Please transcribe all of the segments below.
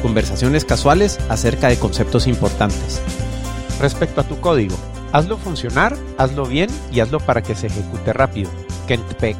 conversaciones casuales acerca de conceptos importantes. Respecto a tu código, hazlo funcionar, hazlo bien y hazlo para que se ejecute rápido. Kent Peck.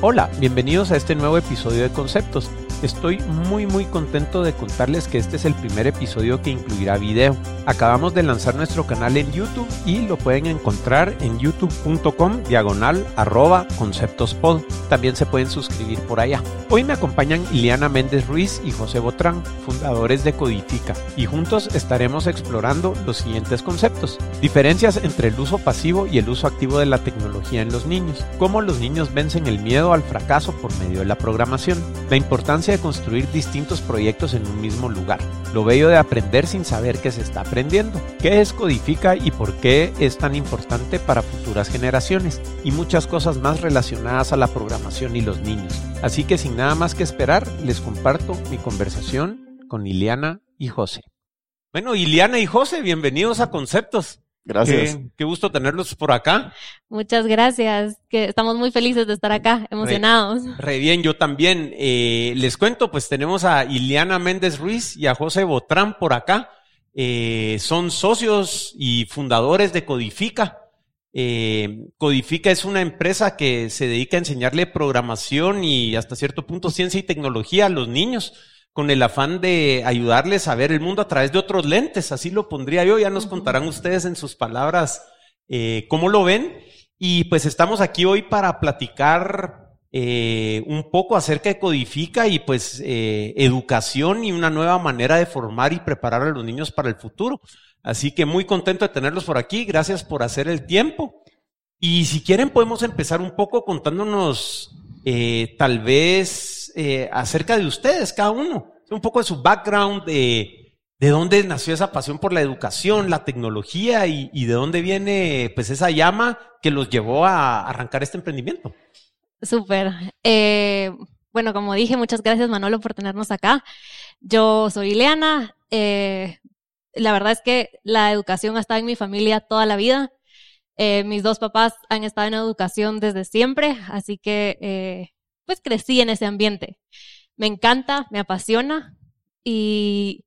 Hola, bienvenidos a este nuevo episodio de Conceptos. Estoy muy muy contento de contarles que este es el primer episodio que incluirá video. Acabamos de lanzar nuestro canal en YouTube y lo pueden encontrar en youtube.com diagonal arroba conceptospod. También se pueden suscribir por allá. Hoy me acompañan Ileana Méndez Ruiz y José Botrán, fundadores de Codifica, y juntos estaremos explorando los siguientes conceptos. Diferencias entre el uso pasivo y el uso activo de la tecnología en los niños. Cómo los niños vencen el miedo al fracaso por medio de la programación. La importancia de construir distintos proyectos en un mismo lugar. Lo bello de aprender sin saber que se está aprendiendo. ¿Qué es Codifica y por qué es tan importante para futuras generaciones? Y muchas cosas más relacionadas a la programación y los niños. Así que sin nada más que esperar, les comparto mi conversación con Iliana y José. Bueno, Iliana y José, bienvenidos a Conceptos. Gracias. Qué, gusto tenerlos por acá. Muchas gracias. Que estamos muy felices de estar acá, emocionados. Re, bien, yo también. Eh, les cuento, pues tenemos a Iliana Méndez Ruiz y a José Botrán por acá. Eh, son socios y fundadores de Codifica. Eh, Codifica es una empresa que se dedica a enseñarle programación y hasta cierto punto ciencia y tecnología a los niños con el afán de ayudarles a ver el mundo a través de otros lentes, así lo pondría yo, ya nos contarán ustedes en sus palabras eh, cómo lo ven. Y pues estamos aquí hoy para platicar eh, un poco acerca de Codifica y pues eh, educación y una nueva manera de formar y preparar a los niños para el futuro. Así que muy contento de tenerlos por aquí, gracias por hacer el tiempo. Y si quieren podemos empezar un poco contándonos tal vez eh, acerca de ustedes, cada uno, un poco de su background, de, de dónde nació esa pasión por la educación, la tecnología y, de dónde viene pues esa llama que los llevó a arrancar este emprendimiento. Súper. Eh, bueno, como dije, muchas gracias Manolo por tenernos acá. Yo soy Ileana. Eh, la verdad es que la educación ha estado en mi familia toda la vida. mis dos papás han estado en educación desde siempre, así que pues crecí en ese ambiente. Me encanta, me apasiona y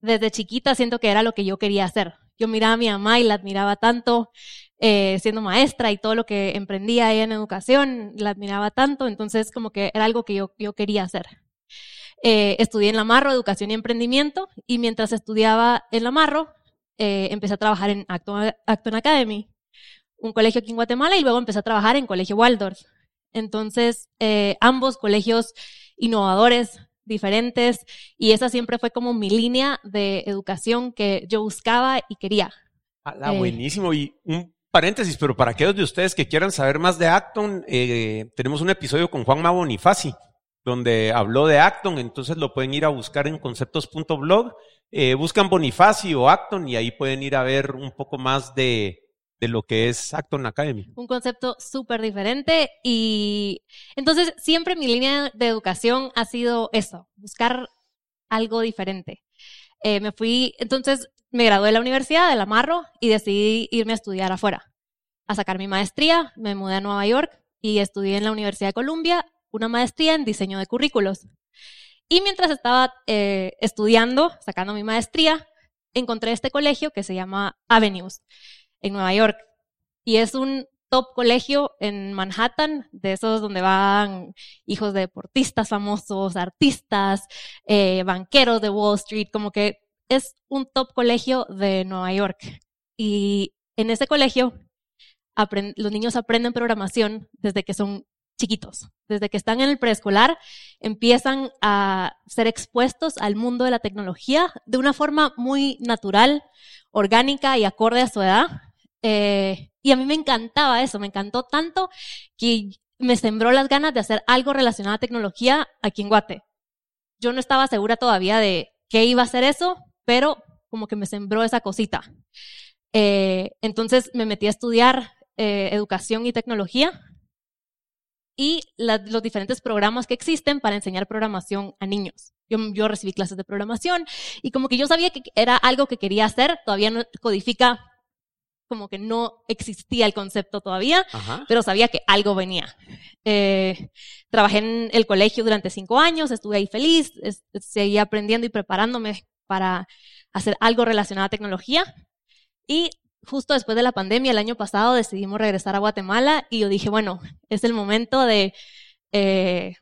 desde chiquita siento que era lo que yo quería hacer. Yo miraba a mi mamá y la admiraba tanto, eh, siendo maestra y todo lo que emprendía ella en educación, la admiraba tanto, entonces como que era algo que yo, yo quería hacer. Eh, estudié en la Marro, Educación y Emprendimiento, y mientras estudiaba en la Marro, eh, empecé a trabajar en Acton, Acton Academy, un colegio aquí en Guatemala, y luego empecé a trabajar en Colegio Waldorf. Entonces, eh, ambos colegios innovadores, diferentes, y esa siempre fue como mi línea de educación que yo buscaba y quería. Ah, buenísimo. Y un paréntesis, pero para aquellos de ustedes que quieran saber más de Acton, eh, tenemos un episodio con Juanma Bonifaci, donde habló de Acton, entonces lo pueden ir a buscar en conceptos.blog. Eh, buscan Bonifaci o Acton y ahí pueden ir a ver un poco más de, de lo que es Acton Academy. Un concepto súper diferente y entonces siempre mi línea de educación ha sido eso, buscar algo diferente. Eh, me fui, entonces me gradué de la universidad de la Marro y decidí irme a estudiar afuera, a sacar mi maestría, me mudé a Nueva York y estudié en la Universidad de Columbia una maestría en diseño de currículos. Y mientras estaba eh, estudiando, sacando mi maestría, encontré este colegio que se llama Avenues en Nueva York. Y es un top colegio en Manhattan, de esos donde van hijos de deportistas famosos, artistas, eh, banqueros de Wall Street, como que es un top colegio de Nueva York. Y en ese colegio los niños aprenden programación desde que son chiquitos. Desde que están en el preescolar, empiezan a ser expuestos al mundo de la tecnología de una forma muy natural, orgánica y acorde a su edad. Eh, y a mí me encantaba eso, me encantó tanto que me sembró las ganas de hacer algo relacionado a tecnología aquí en Guate. Yo no estaba segura todavía de qué iba a ser eso, pero como que me sembró esa cosita. Eh, entonces me metí a estudiar eh, educación y tecnología y los diferentes programas que existen para enseñar programación a niños. Yo, yo, recibí clases de programación y como que yo sabía que era algo que quería hacer, todavía no codifica, como que no existía el concepto todavía, pero sabía que algo venía. Eh, trabajé en el colegio durante cinco años, estuve ahí feliz, seguí aprendiendo y preparándome para hacer algo relacionado a tecnología. Y justo después de la pandemia, el año pasado, decidimos regresar a Guatemala y yo dije, bueno, es el momento de eh,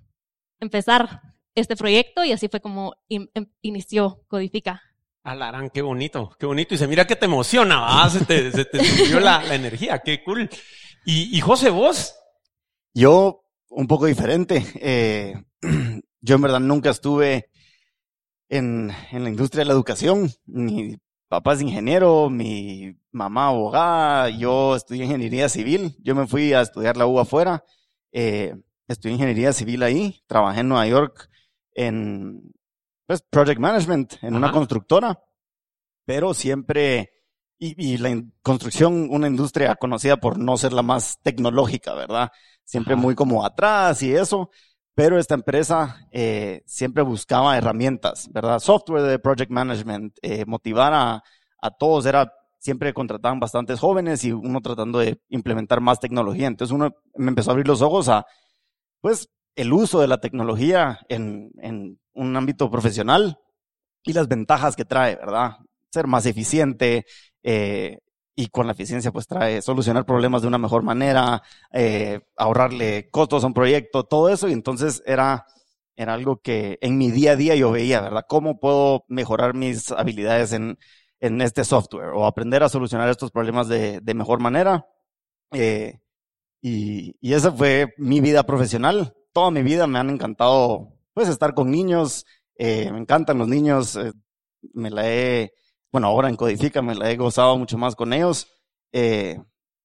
empezar este proyecto y así fue como em, inició Codifica. Alarán, qué bonito, qué bonito. Y se mira que te emociona, se te, se subió la, energía, qué cool. Y, José, vos. Yo, un poco diferente. Eh, yo en verdad nunca estuve en, en la industria de la educación, ni papá es ingeniero, mi mamá abogada, yo estudié ingeniería civil, yo me fui a estudiar la U afuera, eh, estudié ingeniería civil ahí, trabajé en Nueva York en pues, project management, en una constructora, pero siempre, y, la construcción, una industria conocida por no ser la más tecnológica, ¿verdad? Siempre muy como atrás y eso, pero esta empresa eh, siempre buscaba herramientas, ¿verdad? Software de project management, eh, motivar a, a, todos, era, siempre contrataban bastantes jóvenes y uno tratando de implementar más tecnología. Entonces uno me empezó a abrir los ojos a, pues, el uso de la tecnología en, en un ámbito profesional y las ventajas que trae, ¿verdad? Ser más eficiente, eh, y con la eficiencia pues trae solucionar problemas de una mejor manera, eh, ahorrarle costos a un proyecto, todo eso. Y entonces era, era algo que en mi día a día yo veía, ¿verdad? ¿Cómo puedo mejorar mis habilidades en, en este software o aprender a solucionar estos problemas de, de mejor manera? Eh, y, y esa fue mi vida profesional. Toda mi vida me han encantado pues estar con niños, eh, me encantan los niños, eh, me la he bueno, ahora en Codifica me la he gozado mucho más con ellos. Eh,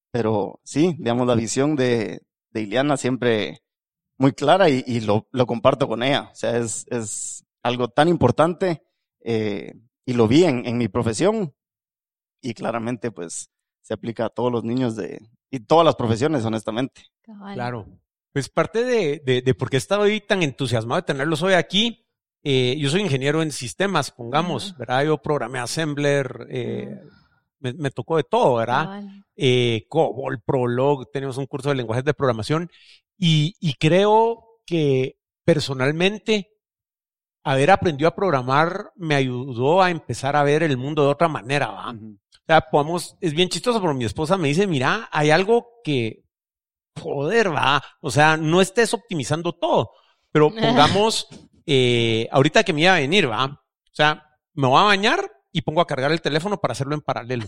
pero sí, digamos, la visión de, de Iliana siempre muy clara y, lo, lo, comparto con ella. O sea, es, es algo tan importante eh, y lo vi en, en, mi profesión y claramente pues se aplica a todos los niños de y todas las profesiones, honestamente. Claro. Pues parte de, de, de por qué he estado hoy tan entusiasmado de tenerlos hoy aquí eh, yo soy ingeniero en sistemas, pongamos, ¿verdad? Yo programé Assembler, eh, me, tocó de todo, ¿verdad? Eh, COBOL, Prolog, tenemos un curso de lenguajes de programación y, creo que personalmente haber aprendido a programar me ayudó a empezar a ver el mundo de otra manera, ¿va? O sea, podemos, es bien chistoso, pero mi esposa me dice, mira, hay algo que, joder, va, o sea, no estés optimizando todo, pero pongamos eh, ahorita que me iba a venir, ¿va? O sea, me voy a bañar y pongo a cargar el teléfono para hacerlo en paralelo,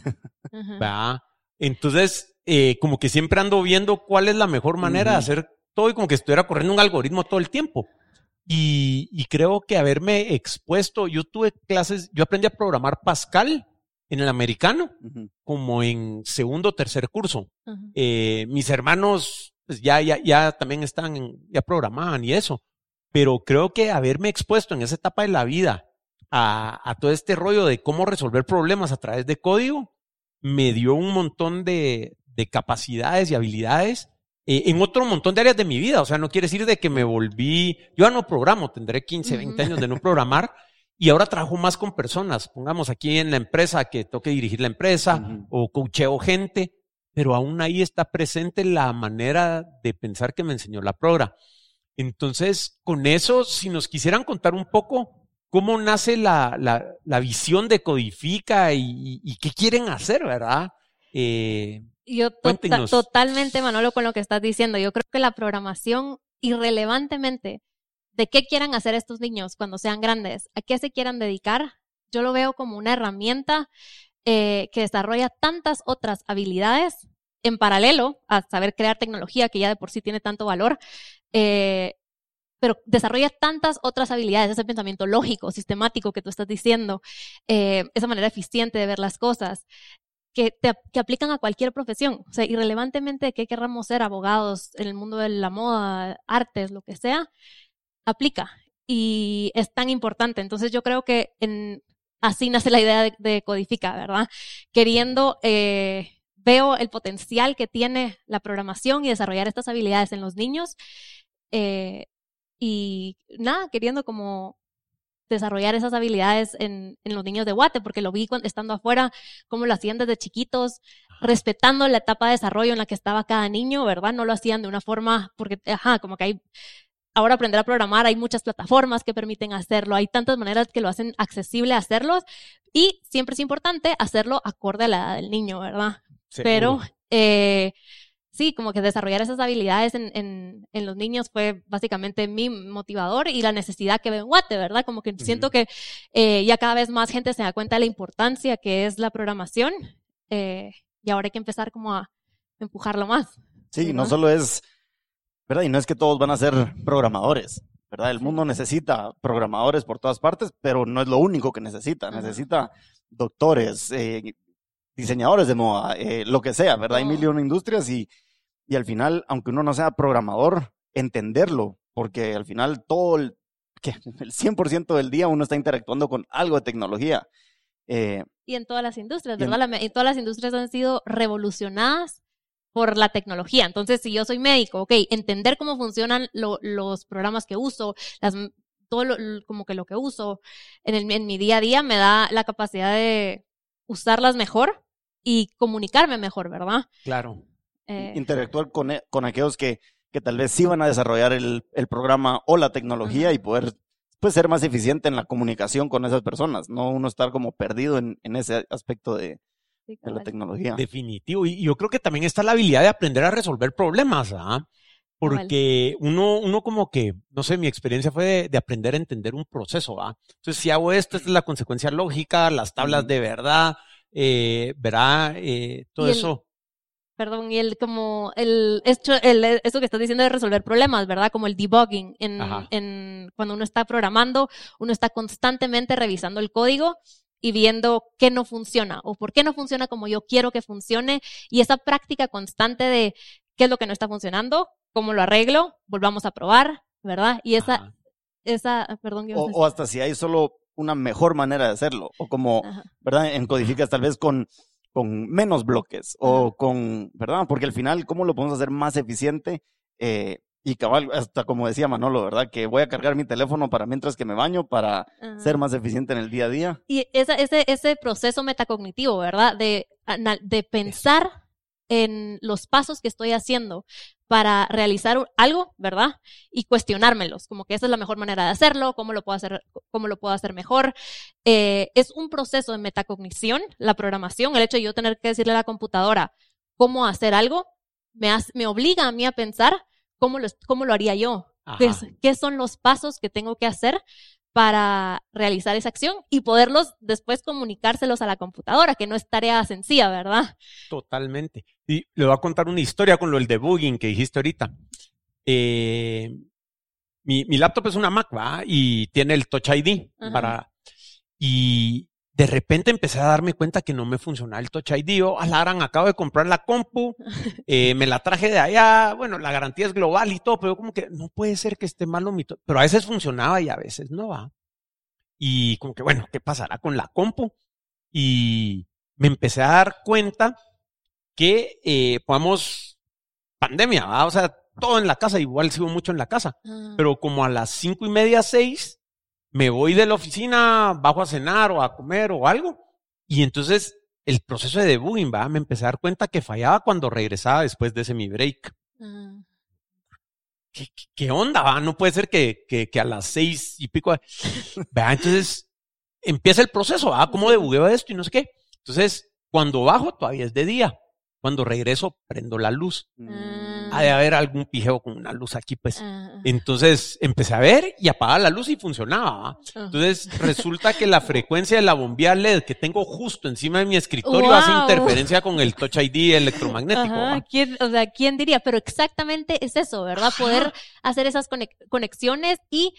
¿va? Entonces, eh, como que siempre ando viendo cuál es la mejor manera de hacer todo y como que estuviera corriendo un algoritmo todo el tiempo. Y, creo que haberme expuesto, yo tuve clases, yo aprendí a programar Pascal en el americano, como en segundo o tercer curso. Eh, mis hermanos pues ya, ya, ya también están, ya programaban y eso pero creo que haberme expuesto en esa etapa de la vida a, todo este rollo de cómo resolver problemas a través de código, me dio un montón de, capacidades y habilidades eh, en otro montón de áreas de mi vida. O sea, no quiere decir de que me volví, yo ya no programo, tendré 15, 20 años de no programar. Y ahora trabajo más con personas, pongamos aquí en la empresa que toque dirigir la empresa o coacheo gente, pero aún ahí está presente la manera de pensar que me enseñó la progra. Entonces, con eso, si nos quisieran contar un poco cómo nace la, la, visión de Codifica y, qué quieren hacer, ¿verdad? Eh, Yo tota-, totalmente, Manolo, con lo que estás diciendo. Yo creo que la programación, irrelevantemente de qué quieran hacer estos niños cuando sean grandes, a qué se quieran dedicar, yo lo veo como una herramienta eh, que desarrolla tantas otras habilidades en paralelo a saber crear tecnología que ya de por sí tiene tanto valor, eh, pero desarrolla tantas otras habilidades, ese pensamiento lógico, sistemático que tú estás diciendo, eh, esa manera eficiente de ver las cosas, que, que aplican a cualquier profesión. O sea, irrelevantemente de qué querramos ser, abogados, en el mundo de la moda, artes, lo que sea, aplica. Y es tan importante. Entonces yo creo que en, así nace la idea de, de Codifica, ¿verdad? Queriendo, eh, veo el potencial que tiene la programación y desarrollar estas habilidades en los niños. Eh, y nada, queriendo como desarrollar esas habilidades en, en, los niños de Guate, porque lo vi cuando, estando afuera, cómo lo hacían desde chiquitos, respetando la etapa de desarrollo en la que estaba cada niño, ¿verdad? No lo hacían de una forma, porque, ajá, como que hay, ahora aprender a programar, hay muchas plataformas que permiten hacerlo, hay tantas maneras que lo hacen accesible hacerlos, y siempre es importante hacerlo acorde a la edad del niño, ¿verdad? Pero, eh, sí, como que desarrollar esas habilidades en, en, en, los niños fue básicamente mi motivador y la necesidad que veo en Guate, ¿verdad? Como que uh -huh. siento que eh, ya cada vez más gente se da cuenta de la importancia que es la programación eh, y ahora hay que empezar como a empujarlo más. Sí, ¿verdad? no solo es, ¿verdad? Y no es que todos van a ser programadores, ¿verdad? El mundo necesita programadores por todas partes, pero no es lo único que necesita. Necesita doctores, eh, diseñadores de moda, eh, lo que sea, ¿verdad? Hay mil y una industrias y, y al final, aunque uno no sea programador, entenderlo, porque al final todo el, que el 100% del día uno está interactuando con algo de tecnología. Eh, y en todas las industrias, ¿verdad? En, en todas las industrias han sido revolucionadas por la tecnología. Entonces, si yo soy médico, ok, entender cómo funcionan lo, los programas que uso, las, todo lo, como que lo que uso en, el, en mi día a día me da la capacidad de usarlas mejor y comunicarme mejor, ¿verdad? Claro. Eh, Interactuar con, e, con aquellos que, que tal vez sí van a desarrollar el, el programa o la tecnología uh -huh. y poder pues, ser más eficiente en la comunicación con esas personas, no uno estar como perdido en, en ese aspecto de, sí, de la tecnología. Definitivo. Y yo creo que también está la habilidad de aprender a resolver problemas, ¿ah? Porque uno, uno como que, no sé, mi experiencia fue de, de aprender a entender un proceso, ¿ah? Entonces, si hago esto, esta es la consecuencia lógica, las tablas de verdad, eh, verá, eh, todo el, eso. Perdón, y el como el esto, el esto que estás diciendo de resolver problemas, ¿verdad? Como el debugging en, en cuando uno está programando, uno está constantemente revisando el código y viendo qué no funciona o por qué no funciona como yo quiero que funcione y esa práctica constante de qué es lo que no está funcionando, cómo lo arreglo, volvamos a probar, ¿verdad? Y esa Ajá. esa perdón, o, o hasta si hay solo una mejor manera de hacerlo, o como, Ajá. ¿verdad? En codificas tal vez con, con menos bloques, o con, ¿verdad? Porque al final, ¿cómo lo podemos hacer más eficiente? Eh, y cabal, hasta como decía Manolo, ¿verdad? Que voy a cargar mi teléfono para mientras que me baño, para Ajá. ser más eficiente en el día a día. Y esa, ese, ese proceso metacognitivo, ¿verdad? De, de pensar en los pasos que estoy haciendo para realizar algo, ¿verdad? Y cuestionármelos, como que esa es la mejor manera de hacerlo, cómo lo puedo hacer, cómo lo puedo hacer mejor. Eh, es un proceso de metacognición, la programación, el hecho de yo tener que decirle a la computadora cómo hacer algo, me, hace, me obliga a mí a pensar cómo lo, cómo lo haría yo, ¿Qué, qué son los pasos que tengo que hacer para realizar esa acción y poderlos después comunicárselos a la computadora, que no es tarea sencilla, ¿verdad? Totalmente. Y le voy a contar una historia con lo del debugging que dijiste ahorita. Eh, mi, mi, laptop es una Mac, ¿va? Y tiene el Touch ID Ajá. para... Y de repente empecé a darme cuenta que no me funcionaba el Touch ID. Yo, Alaran, acabo de comprar la compu, eh, me la traje de allá, bueno, la garantía es global y todo, pero como que no puede ser que esté malo mi Pero a veces funcionaba y a veces no va. Y como que, bueno, ¿qué pasará con la compu? Y me empecé a dar cuenta que, eh, podamos, pandemia, ¿va? o sea, todo en la casa, igual sigo mucho en la casa, uh pero como a las cinco y media, seis, me voy de la oficina, bajo a cenar o a comer o algo. Y entonces el proceso de debugging, ¿va? me empecé a dar cuenta que fallaba cuando regresaba después de ese mi break. ¿Qué, ¿Qué, qué, onda? Va? No puede ser que, que, que a las seis y pico. ¿va? Entonces empieza el proceso, ¿va? ¿cómo debugueo esto y no sé qué? Entonces, cuando bajo todavía es de día. Cuando regreso, prendo la luz. Uh ha de haber algún pijeo con una luz aquí, pues. Uh, Entonces empecé a ver y apagaba la luz y funcionaba. Uh, Entonces resulta que la frecuencia de la bombilla LED que tengo justo encima de mi escritorio wow. hace interferencia con el Touch ID electromagnético. Ajá, ¿Quién, o sea, ¿quién diría? Pero exactamente es eso, ¿verdad? Poder hacer esas conexiones y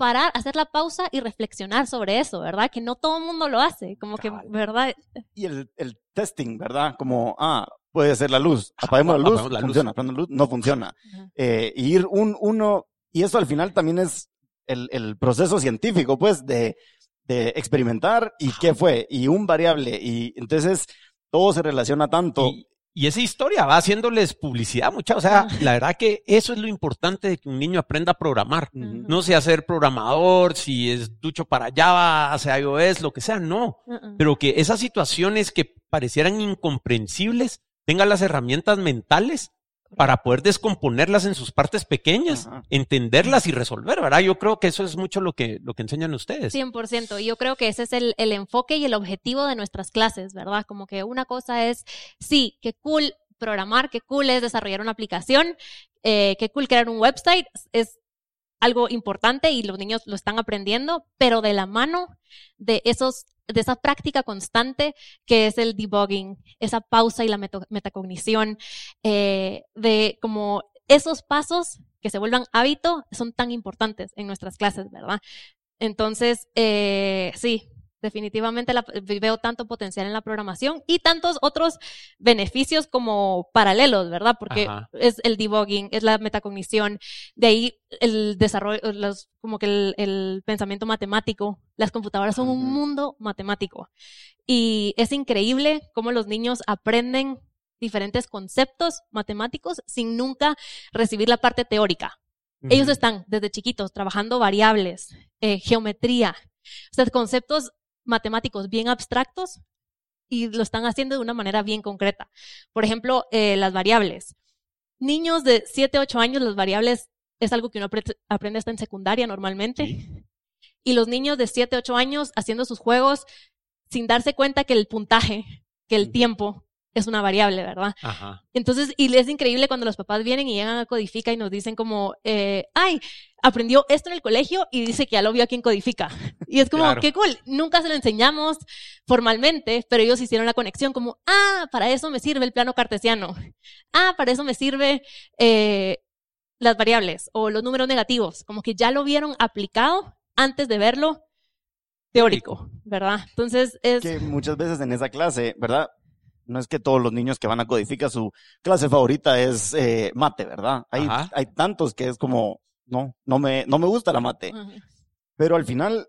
parar, hacer la pausa y reflexionar sobre eso, ¿verdad? Que no todo el mundo lo hace, como que, ¿verdad? Y el, el testing, ¿verdad? Como, ah, puede ser la luz. Apaguemos la luz, Apagamos la funciona. Luz. la luz, no funciona. Eh, y ir un, uno, y eso al final también es el, el proceso científico, pues, de, de experimentar y qué fue, y un variable, y entonces todo se relaciona tanto. Y, y esa historia va haciéndoles publicidad, mucha. O sea, la verdad que eso es lo importante de que un niño aprenda a programar. No sea ser programador, si es ducho para Java, hace iOS, lo que sea, no. Pero que esas situaciones que parecieran incomprensibles tengan las herramientas mentales para poder descomponerlas en sus partes pequeñas, Ajá. entenderlas y resolver, ¿verdad? Yo creo que eso es mucho lo que, lo que enseñan ustedes. 100%. Y yo creo que ese es el, el enfoque y el objetivo de nuestras clases, ¿verdad? Como que una cosa es, sí, qué cool programar, qué cool es desarrollar una aplicación, eh, qué cool crear un website, es algo importante y los niños lo están aprendiendo, pero de la mano de esos de esa práctica constante que es el debugging, esa pausa y la metacognición, eh, de como esos pasos que se vuelvan hábito son tan importantes en nuestras clases, ¿verdad? Entonces, eh, sí, definitivamente la- veo tanto potencial en la programación y tantos otros beneficios como paralelos, ¿verdad? Porque Ajá. es el debugging, es la metacognición, de ahí el desarrollo, los, como que el, el pensamiento matemático. Las computadoras son un mundo matemático. Y es increíble cómo los niños aprenden diferentes conceptos matemáticos sin nunca recibir la parte teórica. Ellos están desde chiquitos trabajando variables, eh, geometría, o sea, conceptos matemáticos bien abstractos y lo están haciendo de una manera bien concreta. Por ejemplo, eh, las variables. Niños de 7, 8 años, las variables es algo que uno apre- aprende hasta en secundaria normalmente. Sí. Y los niños de 7, 8 años haciendo sus juegos sin darse cuenta que el puntaje, que el tiempo es una variable, ¿verdad? Ajá. Entonces, y es increíble cuando los papás vienen y llegan a Codifica y nos dicen como, eh, ay, aprendió esto en el colegio y dice que ya lo vio aquí en Codifica. Y es como, Claro. qué cool, nunca se lo enseñamos formalmente, pero ellos hicieron la conexión como, ah, para eso me sirve el plano cartesiano. Ah, para eso me sirve eh, las variables o los números negativos. Como que ya lo vieron aplicado antes de verlo teórico, ¿verdad? Entonces, es... que muchas veces en esa clase, ¿verdad? No es que todos los niños que van a codificar su clase favorita es eh, mate, ¿verdad? Hay, Ajá. hay tantos que es como, no, no me, no me gusta la mate. Ajá. Pero al final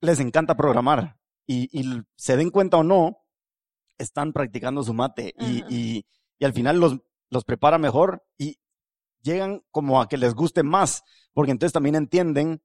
les encanta programar y, y se den cuenta o no, están practicando su mate y, y, y al final los, los prepara mejor y llegan como a que les guste más, porque entonces también entienden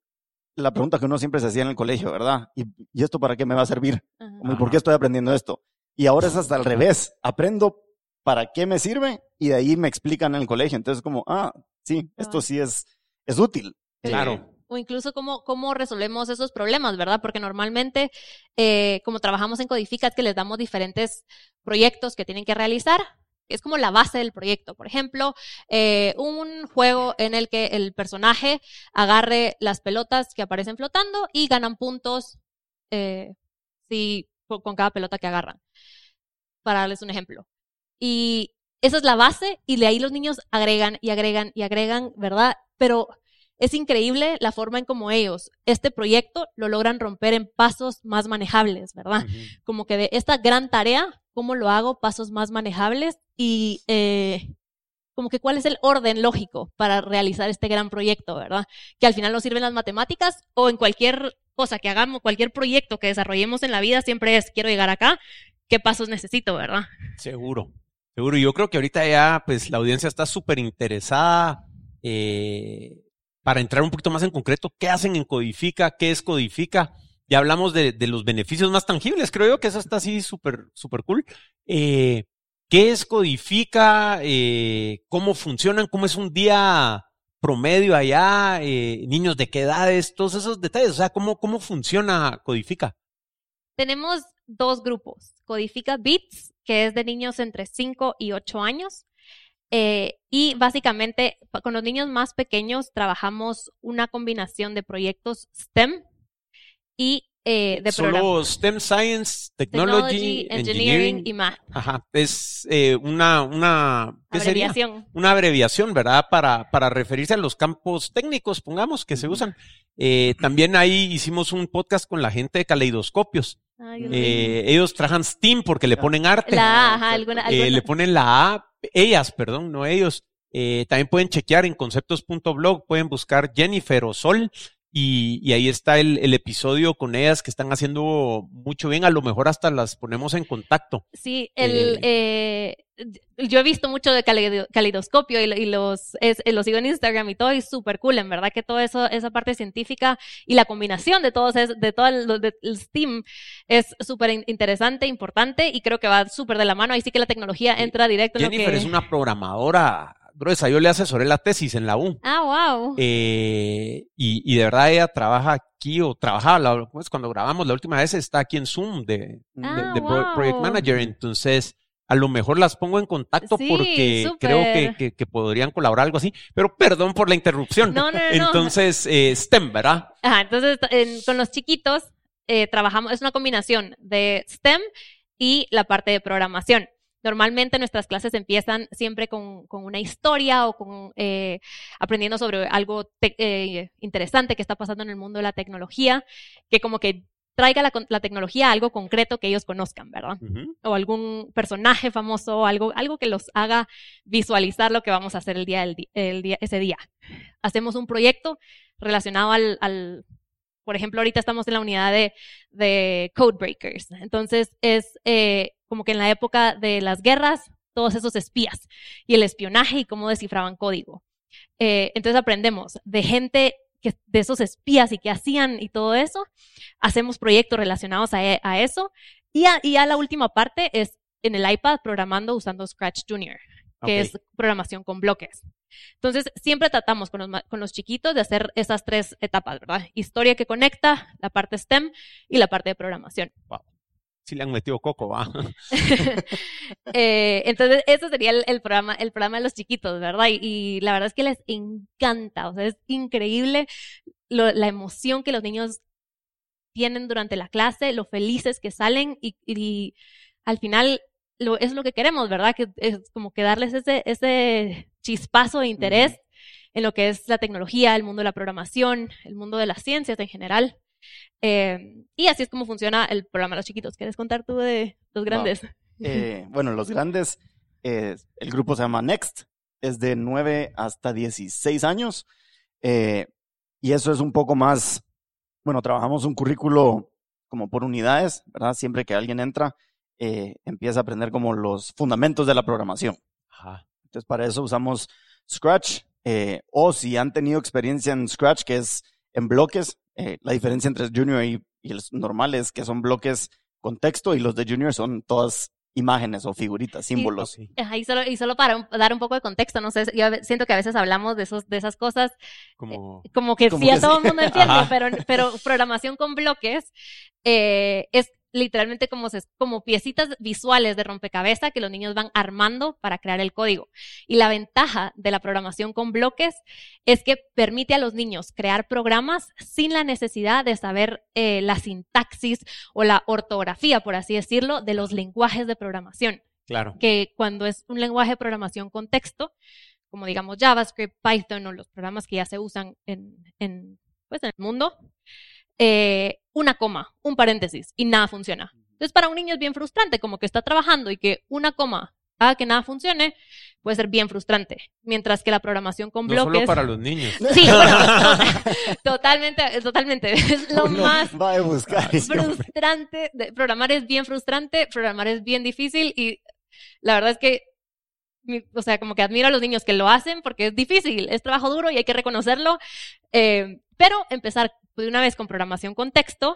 la pregunta que uno siempre se hacía en el colegio, ¿verdad? ¿Y, y esto para qué me va a servir? Ajá. Como, ¿y ¿Por qué estoy aprendiendo esto? Y ahora es hasta al revés. Aprendo para qué me sirve y de ahí me explican en el colegio. Entonces, como, ah, sí, esto Ah. sí es, es útil. Claro. O incluso cómo, cómo resolvemos esos problemas, ¿verdad? Porque normalmente, eh, como trabajamos en Codifica, es que les damos diferentes proyectos que tienen que realizar. Es como la base del proyecto. Por ejemplo, eh, un juego en el que el personaje agarre las pelotas que aparecen flotando y ganan puntos eh, si, con, con cada pelota que agarran. Para darles un ejemplo. Y esa es la base y de ahí los niños agregan y agregan y agregan, ¿verdad? Pero es increíble la forma en cómo ellos este proyecto lo logran romper en pasos más manejables, ¿verdad? Como que de esta gran tarea, ¿cómo lo hago? Pasos más manejables y eh, como que cuál es el orden lógico para realizar este gran proyecto, ¿verdad? Que al final nos sirven las matemáticas o en cualquier cosa que hagamos, cualquier proyecto que desarrollemos en la vida, siempre es, quiero llegar acá, ¿qué pasos necesito, verdad? Seguro, seguro. Yo creo que ahorita ya, pues, la audiencia está súper interesada eh, para entrar un poquito más en concreto. ¿Qué hacen en Codifica? ¿Qué es Codifica? Ya hablamos de, de los beneficios más tangibles. Creo yo que eso está así súper, súper cool. Eh, ¿Qué es Codifica? Eh, ¿Cómo funcionan? ¿Cómo es un día promedio allá? Eh, ¿Niños de qué edades? Todos esos detalles. O sea, ¿cómo, cómo funciona Codifica? Tenemos dos grupos. Codifica Bits, que es de niños entre 5 y 8 años. Eh, y básicamente con los niños más pequeños trabajamos una combinación de proyectos STEM y eh, de Solo programas. STEM Science, Technology, Engineering, y Math. Ajá, es eh, una, una, ¿qué sería? Abreviación. Una abreviación, ¿verdad? Para, para referirse a los campos técnicos, pongamos, que se usan. Eh, también ahí hicimos un podcast con la gente de Caleidoscopios. Ay, Eh, ellos trajan Steam porque le ponen arte. La A, ajá, alguna, Eh, alguna- le ponen la A, ellas, perdón, no ellos. Eh, también pueden chequear en conceptos.blog, pueden buscar Jennifer o Sol Y, y ahí está el, el episodio con ellas que están haciendo mucho bien. A lo mejor hasta las ponemos en contacto. Sí, el, eh, yo he visto mucho de calido- calidoscopio y, lo- y los, es, eh, los sigo en Instagram y todo, y súper cool, en verdad que eso, esa parte científica y la combinación de todos, es, de todo el, de- el STEAM es súper in- interesante, importante y creo que va súper de la mano. Ahí sí que la tecnología entra directo en lo Jennifer que... es una programadora gruesa. Yo le asesoré la tesis en la U. Ah, wow. Eh, y, y de verdad ella trabaja aquí o trabajaba pues, cuando grabamos la última vez está aquí en Zoom de, de- Ah, de Pro- wow. Project Manager. Entonces, a lo mejor las pongo en contacto Sí, porque creo que, que- que podrían colaborar algo así. Pero perdón por la interrupción. No, no, no. Entonces, eh, STEM, ¿verdad? Ajá, entonces en- con los chiquitos eh, trabajamos, es una combinación de STEM y la parte de programación. Normalmente nuestras clases empiezan siempre con, con una historia o con eh, aprendiendo sobre algo te- eh, interesante que está pasando en el mundo de la tecnología, que como que traiga la, tecnología a algo concreto que ellos conozcan, ¿verdad? O algún personaje famoso, algo, algo que los haga visualizar lo que vamos a hacer el día, el ese día. Hacemos un proyecto relacionado al, al- por ejemplo, ahorita estamos en la unidad de, de Code Breakers. Entonces, es eh, como que en la época de las guerras, todos esos espías y el espionaje y cómo descifraban código. Eh, entonces aprendemos de gente que, de esos espías y qué hacían y todo eso. Hacemos proyectos relacionados a, e- a eso. Y a, y la última parte es en el iPad programando usando Scratch Junior, que es programación con bloques. Entonces, siempre tratamos con los, ma- con los chiquitos de hacer esas tres etapas, ¿verdad? Historia que conecta, la parte STEM y la parte de programación. Sí le han metido coco, va. Eh, entonces, ese sería el, el programa, el programa de los chiquitos, ¿verdad? Y, y la verdad es que les encanta, o sea, es increíble lo- la emoción que los niños tienen durante la clase, lo felices que salen y, y al final lo, es lo que queremos, ¿verdad? Que es como que darles ese, ese chispazo de interés en lo que es la tecnología, el mundo de la programación, el mundo de las ciencias en general. Eh, y así es como funciona el programa de los chiquitos. ¿Quieres contar tú de los grandes? Eh, bueno, los grandes, eh, el grupo se llama Next, es de 9 hasta 16 años. eh, y eso es un poco más, bueno, trabajamos un currículo como por unidades, ¿verdad? Siempre que alguien entra, eh, empieza a aprender como los fundamentos de la programación. Ajá. Entonces, para eso usamos Scratch, eh, o si han tenido experiencia en Scratch, que es en bloques, eh, la diferencia entre Junior y, y el normal es que son bloques con texto y los de Junior son todas imágenes o figuritas, símbolos. Ajá, y solo, y solo para un- dar un poco de contexto, no sé, yo siento que a veces hablamos de, esos, de esas cosas Como, como que Como sí a todo sí. el mundo entiende, pero, pero programación con bloques eh, es literalmente como, se, como piecitas visuales de rompecabezas que los niños van armando para crear el código. Y la ventaja de la programación con bloques es que permite a los niños crear programas sin la necesidad de saber eh, la sintaxis o la ortografía, por así decirlo, de los lenguajes de programación claro. que cuando es un lenguaje de programación con texto, como digamos JavaScript, Python o los programas que ya se usan en, en, pues, en el mundo, eh, una coma, un paréntesis y nada funciona. Entonces para un niño es bien frustrante, como que está trabajando y que una coma haga que nada funcione, puede ser bien frustrante. Mientras que la programación con No bloques... solo para los niños. Sí, bueno, to- totalmente, totalmente. Es lo Uno más va a buscar. frustrante. de- programar es bien frustrante, programar es bien difícil y la verdad es que, mi- o sea, como que admiro a los niños que lo hacen porque es difícil, es trabajo duro y hay que reconocerlo. eh, pero empezar de una vez con programación con texto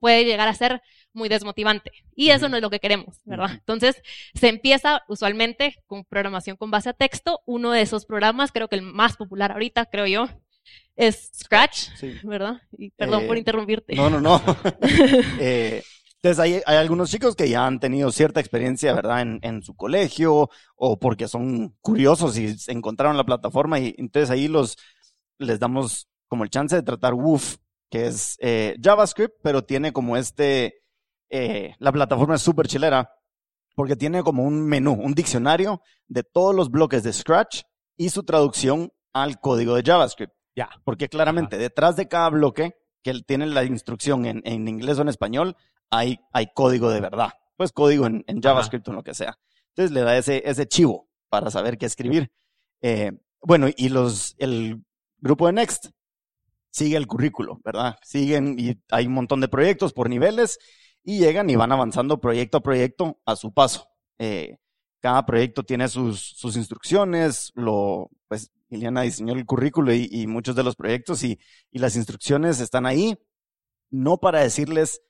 puede llegar a ser muy desmotivante y eso no es lo que queremos, ¿verdad? Entonces, se empieza usualmente con programación con base a texto. Uno de esos programas, creo que el más popular ahorita, creo yo, es Scratch, Sí. ¿verdad? Y perdón Eh, por interrumpirte. No, no, no. Eh, entonces hay, hay algunos chicos que ya han tenido cierta experiencia, ¿verdad? En, en su colegio o porque son curiosos y encontraron la plataforma y entonces ahí los les damos como el chance de tratar Woof, que es eh, JavaScript, pero tiene como este, eh, la plataforma es súper chilera porque tiene como un menú, un diccionario de todos los bloques de Scratch y su traducción al código de JavaScript. Ya. Porque claramente detrás de cada bloque que tiene la instrucción en, en inglés o en español, hay, hay código de verdad. Pues código en, en JavaScript o en lo que sea. Entonces le da ese, ese chivo para saber qué escribir. Eh, bueno, y los, el grupo de Next sigue el currículo, ¿verdad? Siguen y hay un montón de proyectos por niveles y llegan y van avanzando proyecto a proyecto a su paso. Eh, cada proyecto tiene sus, instrucciones, lo, pues Liliana diseñó el currículo y, muchos de los proyectos y, las instrucciones están ahí, no para decirles,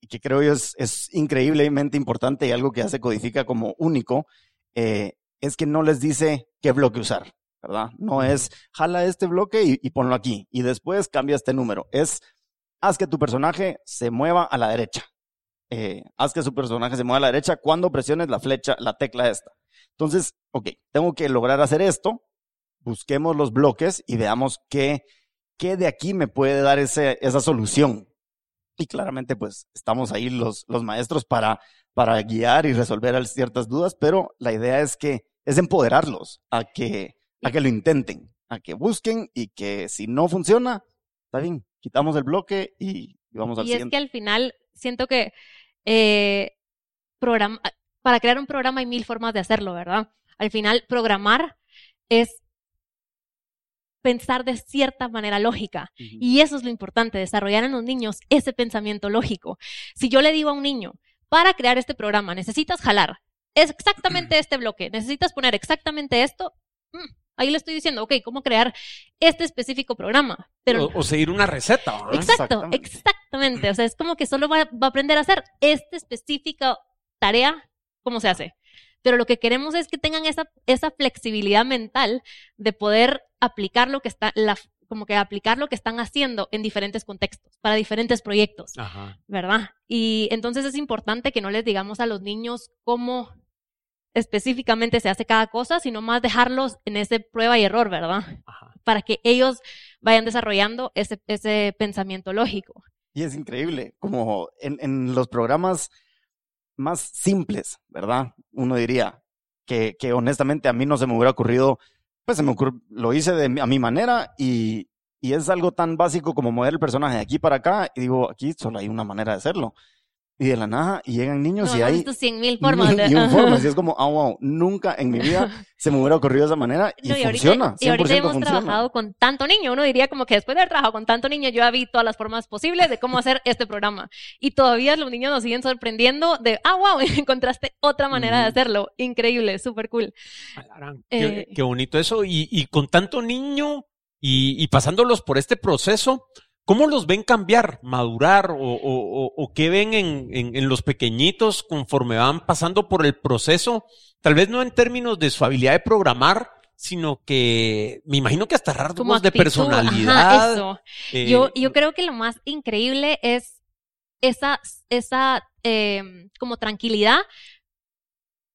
y que creo yo es, increíblemente importante y algo que hace Codifica como único, eh, es que no les dice qué bloque usar, ¿verdad? No es, jala este bloque y, ponlo aquí, y después cambia este número. Es, haz que tu personaje se mueva a la derecha eh, haz que su personaje se mueva a la derecha cuando presiones la flecha, la tecla esta. Entonces, ok, tengo que lograr hacer esto, busquemos los bloques y veamos qué, qué de aquí me puede dar ese, esa solución. Y claramente, pues, estamos ahí los, los maestros para, para guiar y resolver ciertas dudas, pero la idea es que, es empoderarlos a que, a que lo intenten, a que busquen y que si no funciona, está bien, quitamos el bloque y, vamos al siguiente. Y es que al final siento que eh, programa, para crear un programa hay mil formas de hacerlo, ¿verdad? Al final, programar es pensar de cierta manera lógica. Y eso es lo importante, desarrollar en los niños ese pensamiento lógico. Si yo le digo a un niño, para crear este programa necesitas jalar es exactamente este bloque, necesitas poner exactamente esto, mm, ahí le estoy diciendo, ok, ¿cómo crear este específico programa? Pero, o, seguir una receta. Exacto, exactamente. O sea, es como que solo va, a aprender a hacer esta específica tarea, ¿cómo se hace? Pero lo que queremos es que tengan esa, esa flexibilidad mental de poder aplicar lo que está, la, como que aplicar lo que están haciendo en diferentes contextos, para diferentes proyectos, ¿verdad? Y entonces es importante que no les digamos a los niños cómo específicamente se hace cada cosa, sino más dejarlos en ese prueba y error, ¿verdad? Para que ellos vayan desarrollando ese, ese pensamiento lógico. Y es increíble, como en, en los programas más simples, ¿verdad? Uno diría que, que, honestamente a mí no se me hubiera ocurrido, pues se me ocurrió, lo hice de, a mi manera y, y es algo tan básico como mover el personaje de aquí para acá y digo, aquí solo hay una manera de hacerlo y de la nada y llegan niños y hay visto cien mil formas de... y formas y es como ah wow nunca en mi vida se me hubiera ocurrido de esa manera y, funciona y ahorita hemos trabajado con tanto niño uno diría como que después de haber trabajado con tanto niño yo ya vi todas las formas posibles de cómo hacer este programa. Y todavía los niños nos siguen sorprendiendo de ah wow encontraste otra manera de hacerlo increíble súper cool eh, qué, bonito eso. Y, y con tanto niño y, y pasándolos por este proceso ¿Cómo los ven cambiar, madurar o, qué ven en, los pequeñitos conforme van pasando por el proceso? Tal vez no en términos de su habilidad de programar, sino que me imagino que hasta rasgos de personalidad. eso. Eh, yo, yo creo que lo más increíble es esa, esa em, como tranquilidad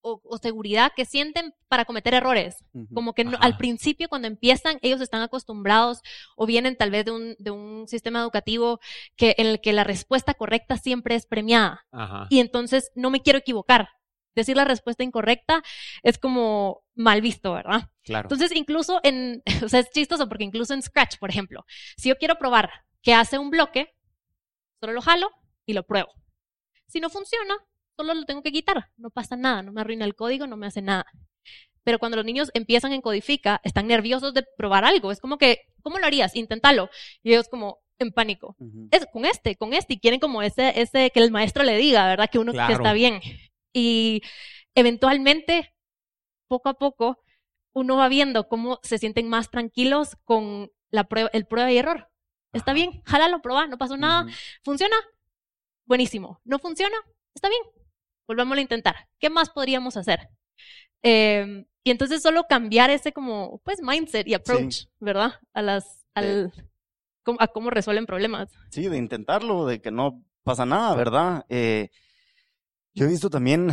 o, seguridad que sienten para cometer errores. Como que al principio cuando empiezan ellos están acostumbrados o vienen tal vez de un, de un sistema educativo que, en el que la respuesta correcta siempre es premiada. Y entonces no me quiero equivocar. Decir la respuesta incorrecta es como mal visto, ¿verdad? Claro. Entonces, incluso en, o sea, es chistoso porque incluso en Scratch, por ejemplo, si yo quiero probar que hace un bloque, solo lo jalo y lo pruebo. Si no funciona, solo lo tengo que quitar, no pasa nada, no me arruina el código, no me hace nada. Pero cuando los niños empiezan en Codifica, están nerviosos de probar algo. Es como que, ¿cómo lo harías? Inténtalo. Y ellos como en pánico. Es con este, con este. Y quieren como ese, ese, que el maestro le diga, ¿verdad? Que uno que está bien. Y eventualmente, poco a poco, uno va viendo cómo se sienten más tranquilos con la prueba, el prueba y error. Está bien, jálalo, prueba, no pasó nada. ¿Funciona? Buenísimo. ¿No funciona? Está bien, volvámoslo a intentar. ¿Qué más podríamos hacer? Em, y entonces solo cambiar ese como, pues, mindset y approach, ¿verdad? A las, al, a cómo resuelven problemas. Sí, de intentarlo, de que no pasa nada, ¿verdad? Eh, yo he visto también,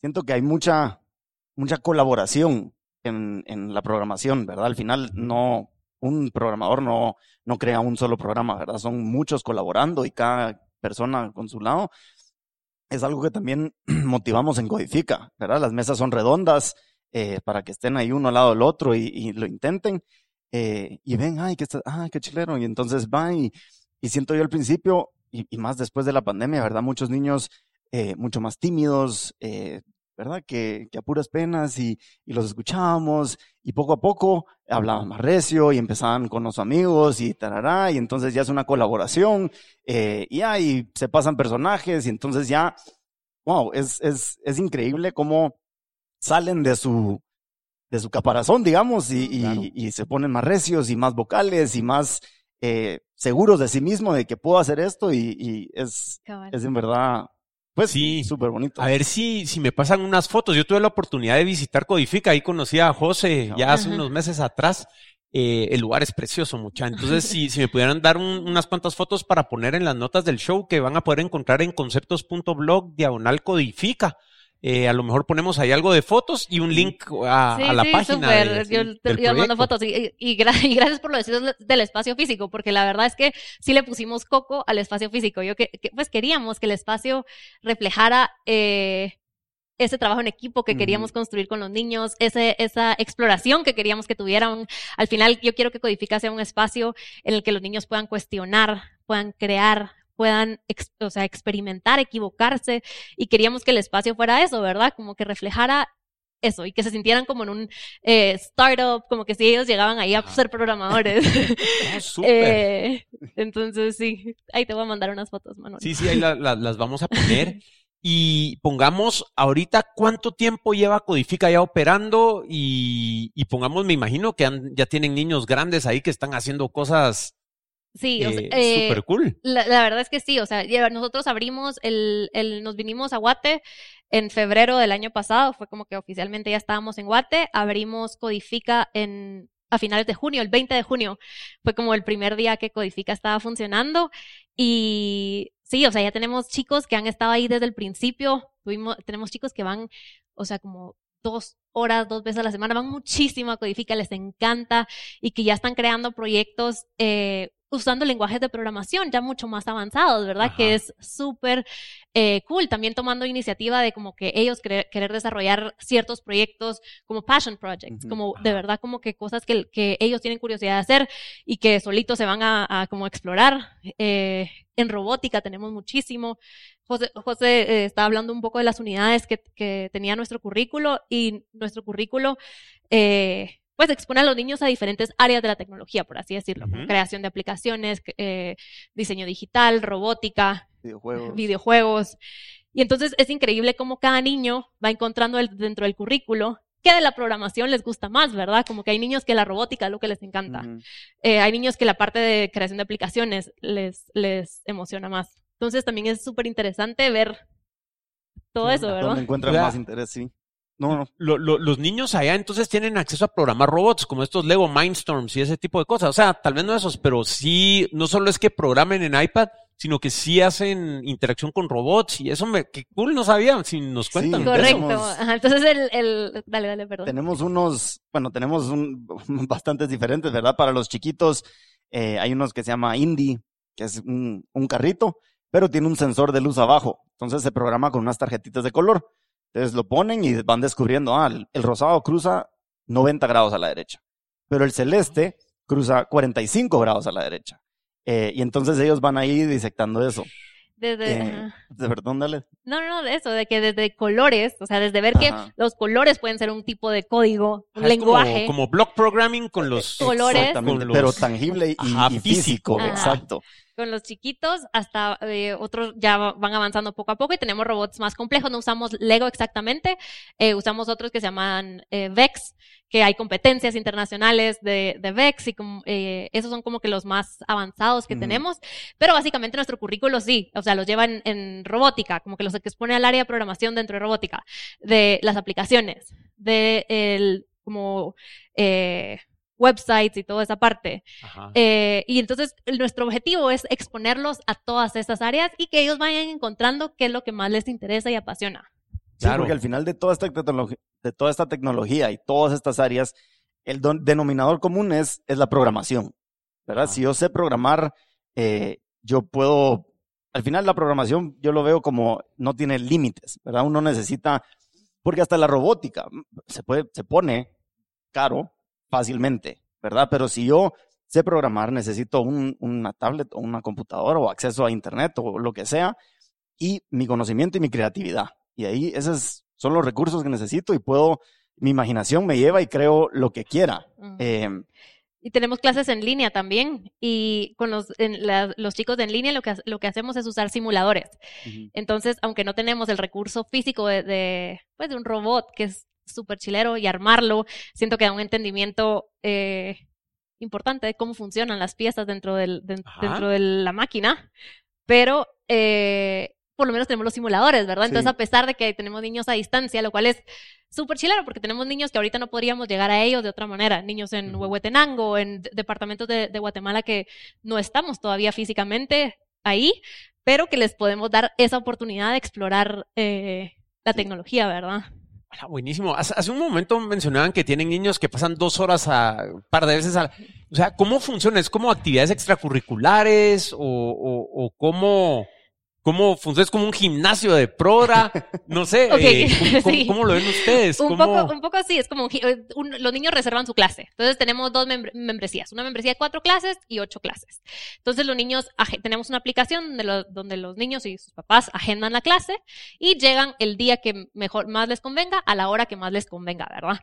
siento que hay mucha, mucha colaboración en, en la programación, ¿verdad? Al final no, un programador no, no crea un solo programa, ¿verdad? Son muchos colaborando y cada persona con su lado es algo que también motivamos en Codifica, ¿verdad? Las mesas son redondas eh, para que estén ahí uno al lado del otro y, lo intenten. Eh, y ven, ay, qué, ay, qué chilero. Y entonces van y, siento yo al principio, y, más después de la pandemia, ¿verdad? Muchos niños eh, mucho más tímidos, ¿verdad? Que, que a puras penas y, y, los escuchábamos y poco a poco hablaban más recio y empezaban con los amigos y tarará y entonces ya es una colaboración eh, y ahí se pasan personajes y entonces ya, wow, es, es, es increíble cómo salen de su, de su caparazón, digamos, y, y, y se ponen más recios y más vocales y más eh, seguros de sí mismo de que puedo hacer esto y, y es, es en verdad pues sí, súper bonito. A ver si, si me pasan unas fotos. Yo tuve la oportunidad de visitar Codifica, ahí conocí a José ya hace unos meses atrás. Eh, el lugar es precioso, mucha. Entonces, si, si me pudieran dar unas cuantas fotos para poner en las notas del show que van a poder encontrar en conceptos.blog diagonal codifica. Eh, a lo mejor ponemos ahí algo de fotos y un link a, a la sí, página. De, yo, del yo mando fotos y, y, gracias por lo decir del espacio físico, porque la verdad es que sí le pusimos coco al espacio físico. Yo que, que pues queríamos que el espacio reflejara eh, ese trabajo en equipo que queríamos construir con los niños, ese, esa exploración que queríamos que tuvieran. Al final, yo quiero que Codifica sea un espacio en el que los niños puedan cuestionar, puedan crear, puedan, o sea, experimentar, equivocarse, y queríamos que el espacio fuera eso, ¿verdad? Como que reflejara eso y que se sintieran como en un eh, startup, como que si ellos llegaban ahí a ser programadores. Oh, eh, entonces, sí, ahí te voy a mandar unas fotos, Manuel. Sí, sí, ahí la, la, las vamos a poner. Y pongamos ahorita cuánto tiempo lleva Codifica ya operando y, y pongamos, me imagino que han, ya tienen niños grandes ahí que están haciendo cosas Sí, o sea, eh, super cool. La, la, verdad es que sí, o sea, nosotros abrimos el, el, nos vinimos a Guate en febrero del año pasado, fue como que oficialmente ya estábamos en Guate, abrimos Codifica en a finales de junio, el 20 de junio, fue como el primer día que Codifica estaba funcionando y sí, o sea, ya tenemos chicos que han estado ahí desde el principio, tuvimos, tenemos chicos que van, o sea, como dos horas, dos veces a la semana, van muchísimo a Codifica, les encanta y que ya están creando proyectos eh, usando lenguajes de programación ya mucho más avanzados, ¿verdad? Ajá. Que es súper eh, cool. También tomando iniciativa de como que ellos querer, querer desarrollar ciertos proyectos como passion projects, uh -huh. como de verdad como que cosas que, que, ellos tienen curiosidad de hacer y que solitos se van a, a como explorar. Eh, en robótica tenemos muchísimo. José, José eh, está hablando un poco de las unidades que, que tenía nuestro currículo y nuestro currículo eh, pues expone a los niños a diferentes áreas de la tecnología, por así decirlo, uh -huh. creación de aplicaciones, eh, diseño digital, robótica, videojuegos. videojuegos. Y entonces es increíble cómo cada niño va encontrando el, dentro del currículo qué de la programación les gusta más, ¿verdad? Como que hay niños que la robótica es lo que les encanta. Uh -huh. eh, hay niños que la parte de creación de aplicaciones les, les emociona más. Entonces también es súper interesante ver todo eso, ¿verdad? ¿Dónde encuentran más interés, sí. No, no. Lo, lo, los niños allá entonces tienen acceso a programar robots como estos Lego Mindstorms y ese tipo de cosas. O sea, tal vez no esos, pero sí, no solo es que programen en iPad, sino que sí hacen interacción con robots y eso me, qué cool, no sabía, si nos cuentan. Sí, correcto. Ajá, entonces el, el, dale, dale, perdón. Tenemos unos, bueno, tenemos un, bastantes diferentes, ¿verdad? Para los chiquitos, eh, hay unos que se llama Indie, que es un, un carrito, pero tiene un sensor de luz abajo. Entonces se programa con unas tarjetitas de color. Entonces lo ponen y van descubriendo, ah, el, el rosado cruza 90 grados a la derecha, pero el celeste cruza 45 grados a la derecha. Eh, y entonces ellos van ahí disectando eso. Desde, eh, de, perdón, dale. No, no, no, de eso, de que desde colores, o sea, desde ver Ajá. que los colores pueden ser un tipo de código, un Ajá, lenguaje. Como, como, block programming con los colores. Con los... Pero tangible y, Ajá, y físico, Ajá. exacto con los chiquitos hasta eh, otros ya van avanzando poco a poco y tenemos robots más complejos. No usamos Lego exactamente, eh, usamos otros que se llaman eh, VEX, que hay competencias internacionales de, de VEX y como, eh, esos son como que los más avanzados que tenemos. Pero básicamente nuestro currículo sí, o sea, los llevan en, en robótica, como que los expone al área de programación dentro de robótica, de las aplicaciones, de el como eh, websites y toda esa parte. Eh, y entonces nuestro objetivo es exponerlos a todas estas áreas y que ellos vayan encontrando qué es lo que más les interesa y apasiona. Claro. Sí, porque al final de toda esta, de toda esta tecnología y todas estas áreas, el denominador común es, es la programación. ¿Verdad? Si yo sé programar, eh, yo puedo. Al final, la programación yo lo veo como no tiene límites, ¿verdad? Uno necesita. Porque hasta la robótica se, puede, se pone caro fácilmente, ¿verdad? Pero si yo sé programar, necesito un, una tablet o una computadora o acceso a internet o lo que sea y mi conocimiento y mi creatividad. Y ahí ese es son los recursos que necesito y puedo, mi imaginación me lleva y creo lo que quiera. Eh, Y tenemos clases en línea también. Y con los, en la- los chicos de en línea lo que, lo que hacemos es usar simuladores. Entonces, aunque no tenemos el recurso físico de, de, pues, de un robot que es súper chilero y armarlo, siento que da un entendimiento eh, importante de cómo funcionan las piezas dentro, del, de- Ajá. dentro de la máquina. Pero eh, por lo menos tenemos los simuladores, ¿verdad? Entonces, Sí. a pesar de que tenemos niños a distancia, lo cual es súper chilero porque tenemos niños que ahorita no podríamos llegar a ellos de otra manera. Niños en Ujú. Huehuetenango, en de- departamentos de, de Guatemala que no estamos todavía físicamente ahí, pero que les podemos dar esa oportunidad de explorar eh, la tecnología, ¿verdad? Buenísimo. Hace, un momento mencionaban que tienen niños que pasan dos horas a par de veces a... O sea, ¿cómo funciona? ¿Es como actividades extracurriculares o, o, o cómo, cómo funciona? ¿Es como un gimnasio de prora? No sé. Eh, ¿cómo, cómo- sí. cómo lo ven ustedes? Un ¿Cómo- poco, un poco así, es como un eh, un- los niños reservan su clase. Entonces tenemos dos membr- membresías, una membresía de cuatro clases y ocho clases. Entonces los niños, tenemos una aplicación donde, lo- donde los niños y sus papás agendan la clase y llegan el día que mejor, más les convenga, a la hora que más les convenga, ¿verdad?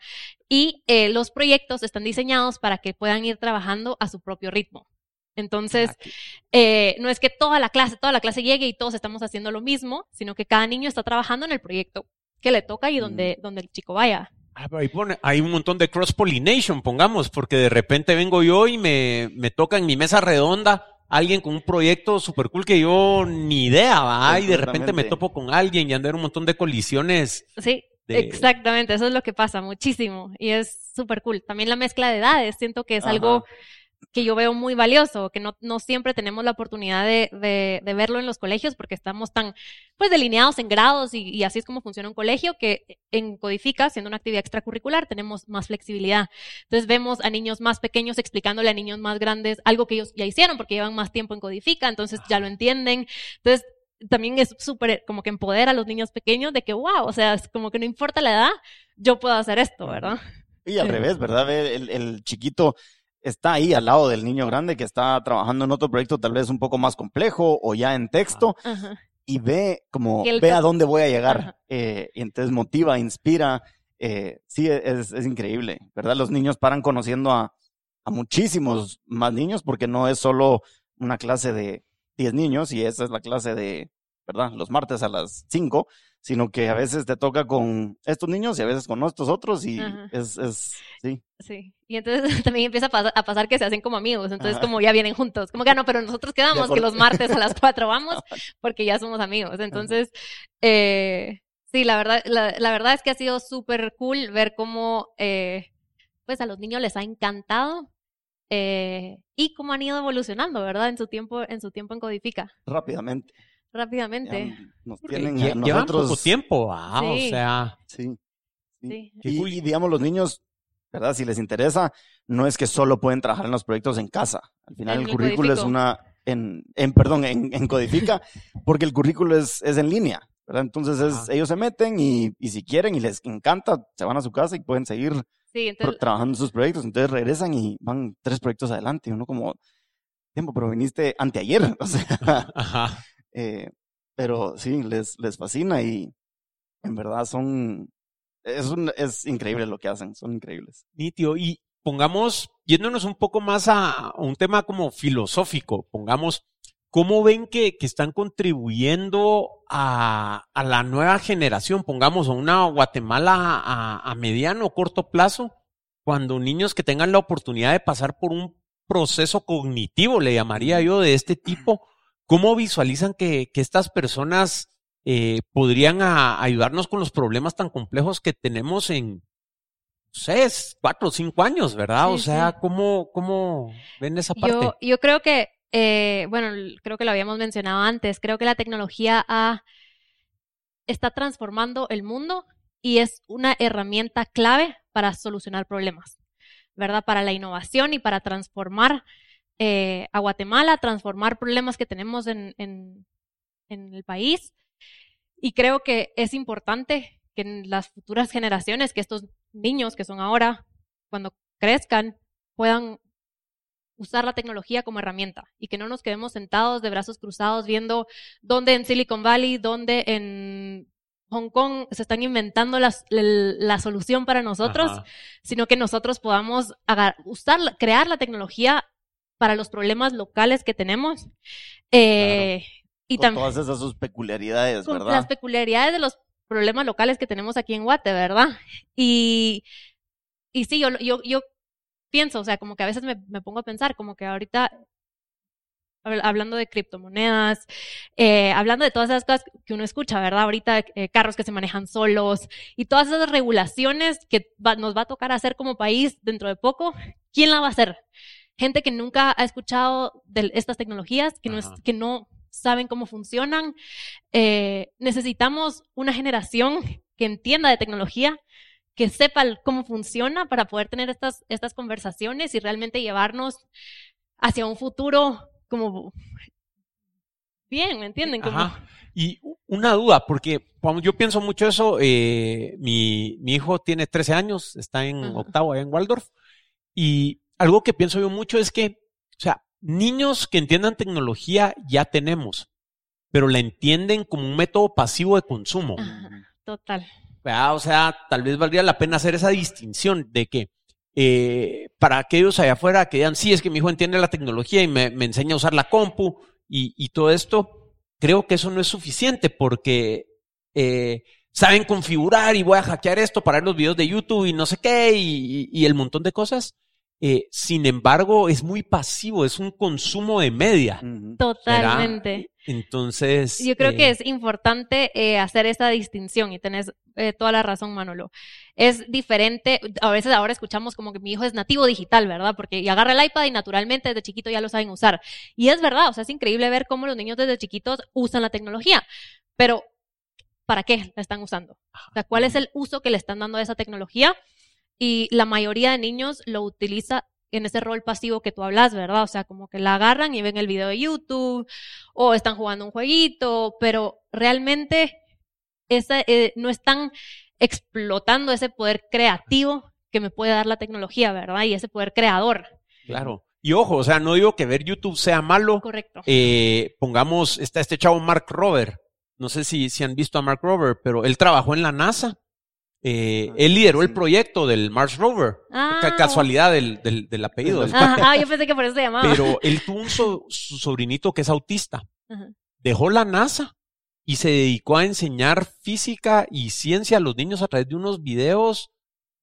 Y eh, los proyectos están diseñados para que puedan ir trabajando a su propio ritmo. Entonces, Ah, eh, no es que toda la clase, toda la clase llegue y todos estamos haciendo lo mismo, sino que cada niño está trabajando en el proyecto que le toca y donde, donde el chico vaya. Ah, pero ahí pone- hay un montón de cross-pollination, pongamos, porque de repente vengo yo y me, me toca en mi mesa redonda alguien con un proyecto super cool que yo ni idea, va, y de repente me topo con alguien y andar un montón de colisiones. Sí, de- exactamente, eso es lo que pasa muchísimo y es súper cool. También la mezcla de edades, siento que es Ajá. algo que yo veo muy valioso, que no, no siempre tenemos la oportunidad de, de, de verlo en los colegios porque estamos tan pues delineados en grados y, y así es como funciona un colegio, que en Codifica, siendo una actividad extracurricular, tenemos más flexibilidad. Entonces vemos a niños más pequeños explicándole a niños más grandes algo que ellos ya hicieron porque llevan más tiempo en Codifica, entonces ya lo entienden. Entonces también es súper como que empodera a los niños pequeños de que, wow, o sea, es como que no importa la edad, yo puedo hacer esto, ¿verdad? Y al Sí. revés, ¿verdad? Ve, El, el chiquito está ahí al lado del niño grande que está trabajando en otro proyecto tal vez un poco más complejo o ya en texto Ajá. y ve como, ve a dónde voy a llegar. Eh, y entonces motiva, inspira. eh, sí, es, es increíble, ¿verdad? Los niños paran conociendo a, a muchísimos más niños porque no es solo una clase de 10 niños y esa es la clase de, ¿verdad? Los martes a las 5, sino que a veces te toca con estos niños y a veces con estos otros y Ajá. es, es, sí. Sí. Y entonces también empieza a, pas- a pasar que se hacen como amigos, entonces Ajá. como ya vienen juntos. Como que "Ah, no, pero nosotros quedamos que los martes a las 4 vamos porque ya somos amigos. Entonces, eh, sí, la verdad, la, la verdad es que ha sido súper cool ver cómo eh, pues a los niños les ha encantado eh, y cómo han ido evolucionando, ¿verdad? En su tiempo, en su tiempo en Codifica, rápidamente. Rápidamente. Ya nos tienen a llevan nosotros. poco tiempo, va, o Sí. sea, Sí. sí. Sí. Qué Y, digamos, los niños, ¿verdad? Si les interesa, no es que solo pueden trabajar en los proyectos en casa. Al final el el currículo es una, en, en perdón, en, en Codifica, porque el currículo es, es en línea, ¿verdad? Entonces es, ellos se meten y, y si quieren y les encanta, se van a su casa y pueden seguir Sí, pro- entonces, trabajando en sus proyectos. Entonces regresan y van tres proyectos adelante. Y uno como, tiempo, pero viniste anteayer. O sea, ajá. Eh, pero sí, les, les fascina y en verdad son, es, un, es increíble lo que hacen, son increíbles. Nitio. Y pongamos, yéndonos un poco más a un tema como filosófico, pongamos, ¿cómo ven que, que están contribuyendo a, a la nueva generación? Pongamos a una Guatemala a, a mediano o corto plazo, cuando niños que tengan la oportunidad de pasar por un proceso cognitivo, le llamaría yo, de este tipo, ¿cómo visualizan que, que estas personas eh, podrían a- ayudarnos con los problemas tan complejos que tenemos en, es cuatro o cinco años, ¿verdad? Sí, o sea, sí. ¿cómo, ¿cómo ven esa parte? Yo, yo creo que, eh, bueno, creo que lo habíamos mencionado antes, creo que la tecnología ha- está transformando el mundo y es una herramienta clave para solucionar problemas, ¿verdad? Para la innovación y para transformar eh, a Guatemala, transformar problemas que tenemos en, en, en el país. Y creo que es importante que en las futuras generaciones, que estos niños que son ahora, cuando crezcan, puedan usar la tecnología como herramienta y que no nos quedemos sentados de brazos cruzados viendo dónde en Silicon Valley, dónde en Hong Kong se están inventando las- la, solución para nosotros, Ajá. sino que nosotros podamos agar- usar, crear la tecnología para los problemas locales que tenemos. Eh, Y con también todas esas sus peculiaridades, con ¿verdad? las peculiaridades de los problemas locales que tenemos aquí en Guate, ¿verdad? Y, y sí, yo, yo, yo pienso, o sea, como que a veces me, me pongo a pensar, como que ahorita, habl- hablando de criptomonedas, eh, hablando de todas esas cosas que uno escucha, ¿verdad? Ahorita eh, carros que se manejan solos y todas esas regulaciones que va- nos va a tocar hacer como país dentro de poco, ¿quién la va a hacer? Gente que nunca ha escuchado de estas tecnologías, que no, es, que no saben cómo funcionan. Eh, necesitamos una generación que entienda de tecnología, que sepa cómo funciona para poder tener estas, estas conversaciones y realmente llevarnos hacia un futuro como bien, ¿me entienden? Como, Ajá. Y una duda, porque yo pienso mucho eso, eh, mi, mi hijo tiene 13 años, está en Ajá. octavo allá en Waldorf, y algo que pienso yo mucho es que, o sea, niños que entiendan tecnología ya tenemos, pero la entienden como un método pasivo de consumo. Ajá. Total. ¿verdad? O sea, tal vez valdría la pena hacer esa distinción de que eh, para aquellos allá afuera que digan, sí, es que mi hijo entiende la tecnología y me, me enseña a usar la compu y, y todo esto, creo que eso no es suficiente porque eh, saben configurar y voy a hackear esto para ver los videos de YouTube y no sé qué y, y- y el montón de cosas. Eh, sin embargo, es muy pasivo, es un consumo de media. Totalmente. Entonces. Yo creo eh, que es importante eh, hacer esa distinción y tenés eh, toda la razón, Manolo. Es diferente, a veces ahora escuchamos como que mi hijo es nativo digital, ¿verdad? Porque y agarra el iPad y naturalmente desde chiquito ya lo saben usar. Y es verdad, o sea, es increíble ver cómo los niños desde chiquitos usan la tecnología. Pero, ¿para qué la están usando? O sea, ¿cuál es el uso que le están dando a esa tecnología? Y la mayoría de niños lo utiliza en ese rol pasivo que tú hablas, ¿verdad? O sea, como que la agarran y ven el video de YouTube o están jugando un jueguito, pero realmente esa, eh, no están explotando ese poder creativo que me puede dar la tecnología, ¿verdad? Y ese poder creador. Claro. Y ojo, o sea, no digo que ver YouTube sea malo. Correcto. Eh, pongamos, está este chavo Mark Rober. No sé si, si han visto a Mark Rober, pero él trabajó en la NASA. Eh, Ah, él lideró el proyecto del Mars Rover. Ah, Ca- casualidad del, del, del apellido. Del- Ajá, ah, yo pensé que por eso se llamaba. Pero él tuvo un so- su sobrinito que es autista. Ajá. Dejó la NASA y se dedicó a enseñar física y ciencia a los niños a través de unos videos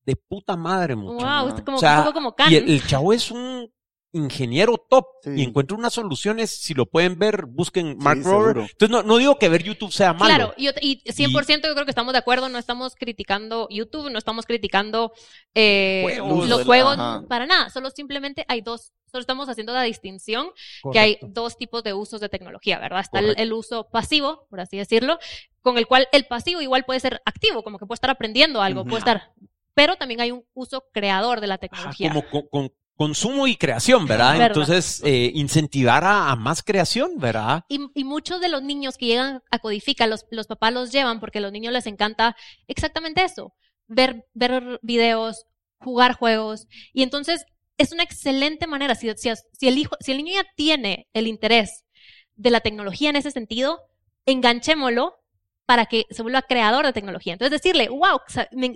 de puta madre, muchacho. Wow, usted como, O sea, un poco como Khan. Y el, el chavo es un ingeniero top Sí. y encuentra unas soluciones. Si lo pueden ver, busquen Mark Sí, Rover. seguro. Entonces, no, no digo que ver YouTube sea malo. Claro, y, y 100% yo creo que estamos de acuerdo, no estamos criticando YouTube, no estamos criticando eh, Juegos, los juegos ajá. para nada, solo simplemente hay dos, solo estamos haciendo la distinción que hay dos tipos de usos de tecnología, ¿verdad? Está el, uso pasivo, por así decirlo, con el cual el pasivo igual puede ser activo, como que puede estar aprendiendo algo, puede estar, pero también hay un uso creador de la Ajá, tecnología. como con, con consumo y creación, ¿verdad? Verdad. Entonces, eh, incentivar a, a más creación, ¿verdad? Y, y muchos de los niños que llegan a Codifica, los, los papás los llevan porque a los niños les encanta exactamente eso, ver, ver videos, jugar juegos. Y entonces es una excelente manera, si, si, si el hijo, si el niño ya tiene el interés de la tecnología en ese sentido, enganchémoslo para que se vuelva creador de tecnología. Entonces decirle, wow,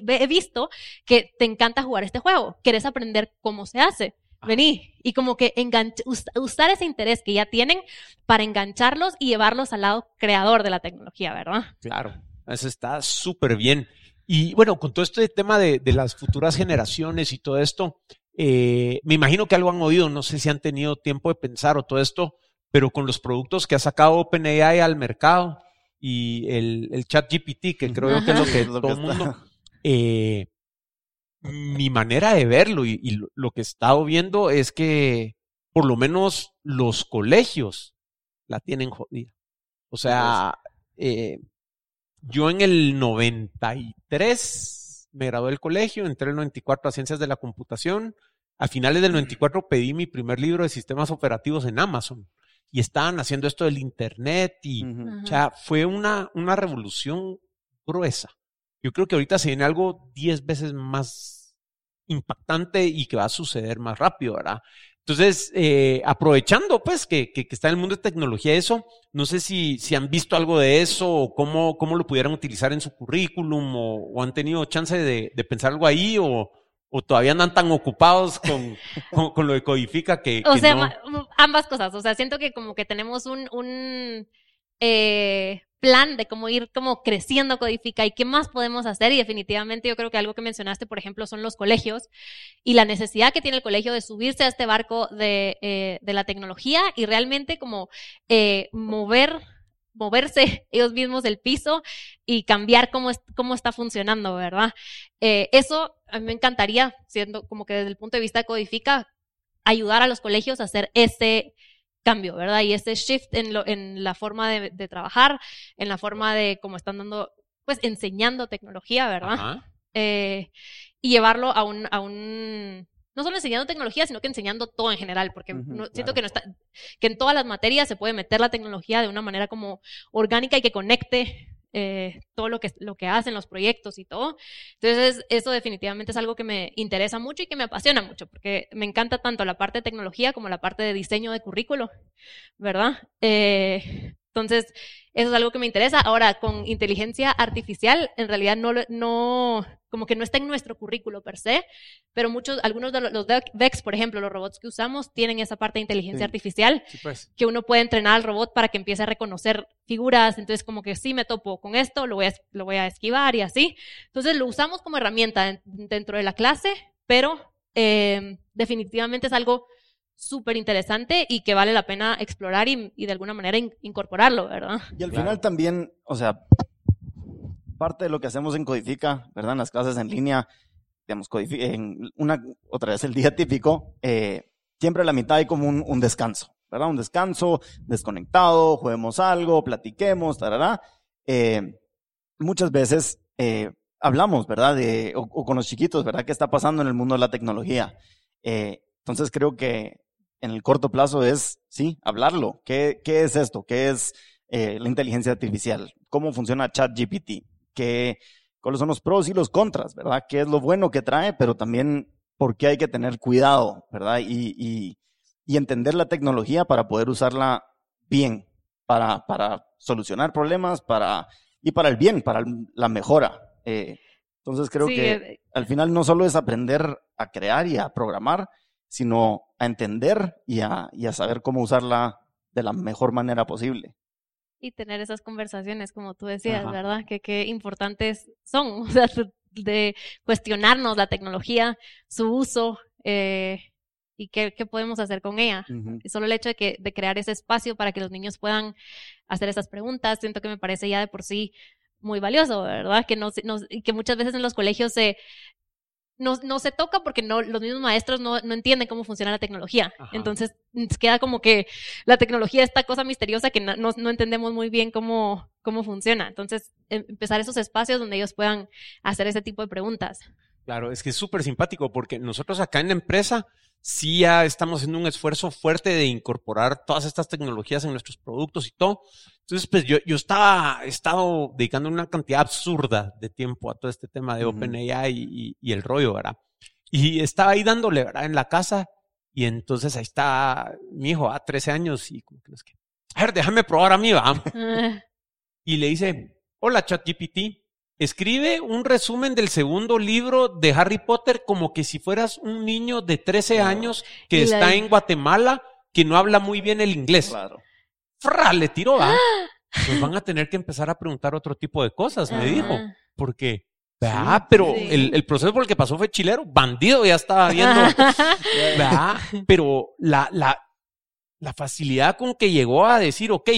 he visto que te encanta jugar este juego, quieres aprender cómo se hace, vení. Y como que usar ese interés que ya tienen para engancharlos y llevarlos al lado creador de la tecnología, ¿verdad? Claro, eso está súper bien. Y bueno, con todo este tema de, de las futuras generaciones y todo esto, eh, me imagino que algo han oído, no sé si han tenido tiempo de pensar o todo esto, pero con los productos que ha sacado OpenAI al mercado y el, el chat GPT, que creo yo que es lo que Es lo todo que el mundo, eh, mi manera de verlo y, y lo, lo que he estado viendo es que por lo menos los colegios la tienen jodida. O sea, eh, yo en el 93 me gradué del colegio, entré en el 94 a Ciencias de la Computación. A finales del 94 pedí mi primer libro de sistemas operativos en Amazon y estaban haciendo esto del Internet y. Ajá. o sea, fue una, una revolución gruesa. Yo creo que ahorita se viene algo 10 veces más impactante y que va a suceder más rápido, ¿verdad? Entonces, eh, aprovechando pues que, que, que, está en el mundo de tecnología eso, no sé si, si han visto algo de eso o cómo, cómo lo pudieran utilizar en su currículum o, o han tenido chance de, de, pensar algo ahí o, o todavía andan tan ocupados con, con, con, lo de Codifica que... O que sea, no... ambas cosas. O sea, siento que como que tenemos un, un eh, plan de cómo ir como creciendo Codifica y qué más podemos hacer. Y definitivamente yo creo que algo que mencionaste, por ejemplo, son los colegios y la necesidad que tiene el colegio de subirse a este barco de, eh, de la tecnología y realmente como eh, mover moverse ellos mismos el piso y cambiar cómo, es, cómo está funcionando, ¿verdad? Eh, eso a mí me encantaría, siendo como que desde el punto de vista de Codifica, ayudar a los colegios a hacer ese cambio, ¿verdad? Y ese shift en, lo, en la forma de, de, trabajar, en la forma de cómo están dando, pues enseñando tecnología, ¿verdad? Eh, y llevarlo a un, a un, no solo enseñando tecnología, sino que enseñando todo en general, porque uh -huh, no, claro. siento que no está, que en todas las materias se puede meter la tecnología de una manera como orgánica y que conecte eh, todo lo que, lo que hacen los proyectos y todo. Entonces, eso definitivamente es algo que me interesa mucho y que me apasiona mucho, porque me encanta tanto la parte de tecnología como la parte de diseño de currículo, ¿verdad? Eh, entonces, eso es algo que me interesa. Ahora, con inteligencia artificial, en realidad no, no, como que no está en nuestro currículo per se, pero muchos, algunos de los VEX, por ejemplo, los robots que usamos, tienen esa parte de inteligencia sí. artificial, sí, pues. que uno puede entrenar al robot para que empiece a reconocer figuras. Entonces, como que sí me topo con esto, lo voy a, lo voy a esquivar y así. Entonces, lo usamos como herramienta dentro de la clase, pero eh, definitivamente es algo súper interesante y que vale la pena explorar y, y de alguna manera in, incorporarlo, ¿verdad? Y al claro. final también, o sea, parte de lo que hacemos en Codifica, ¿verdad? En las clases en línea, digamos, en una, otra vez el día típico, eh, siempre a la mitad hay como un, un, descanso, ¿verdad? Un descanso, desconectado, juguemos algo, platiquemos, tarará. Eh, muchas veces eh, hablamos, ¿verdad? De, o, o, con los chiquitos, ¿verdad? ¿Qué está pasando en el mundo de la tecnología? Eh, entonces creo que en el corto plazo es, sí, hablarlo. ¿Qué, qué es esto? ¿Qué es eh, la inteligencia artificial? ¿Cómo funciona ChatGPT? ¿Qué, ¿Cuáles son los pros y los contras? ¿Verdad? ¿Qué es lo bueno que trae? Pero también por qué hay que tener cuidado, ¿verdad? Y, y, y entender la tecnología para poder usarla bien, para, para solucionar problemas para, y para el bien, para la mejora. Eh, entonces creo sí, que eh, al final no solo es aprender a crear y a programar, sino a entender y a, y a saber cómo usarla de la mejor manera posible. Y tener esas conversaciones, como tú decías, Ajá. ¿verdad? Que qué importantes son, o sea, de cuestionarnos la tecnología, su uso eh, y qué, qué, podemos hacer con ella. Uh -huh. Solo el hecho de, que, de crear ese espacio para que los niños puedan hacer esas preguntas, siento que me parece ya de por sí muy valioso, ¿verdad? Que, no, no, que muchas veces en los colegios se, no, no se toca porque no, los mismos maestros no, no entienden cómo funciona la tecnología. Ajá. Entonces queda como que la tecnología es esta cosa misteriosa que no, no, entendemos muy bien cómo, cómo funciona. Entonces, em, empezar esos espacios donde ellos puedan hacer ese tipo de preguntas. Claro, es que es súper simpático porque nosotros acá en la empresa sí ya estamos haciendo un esfuerzo fuerte de incorporar todas estas tecnologías en nuestros productos y todo. Entonces, pues yo, yo estaba, he estado dedicando una cantidad absurda de tiempo a todo este tema de uh -huh. OpenAI y, y, el rollo, ¿verdad? Y estaba ahí dándole, ¿verdad? En la casa. Y entonces ahí está mi hijo, a 13 años, y como que es que, a ver, déjame probar a mí, va. y le dice, hola, ChatGPT, escribe un resumen del segundo libro de Harry Potter como que si fueras un niño de 13 años que y está la... en Guatemala que no habla muy bien el inglés. Claro. ¡Fra! Le tiró, ¿va? Pues van a tener que empezar a preguntar otro tipo de cosas, me dijo. Porque, ¿verdad? Sí, Pero sí. El, el, proceso por el que pasó fue chilero. Bandido ya estaba viendo. ¿verdad? Pero la, la, la facilidad con que llegó a decir, ok,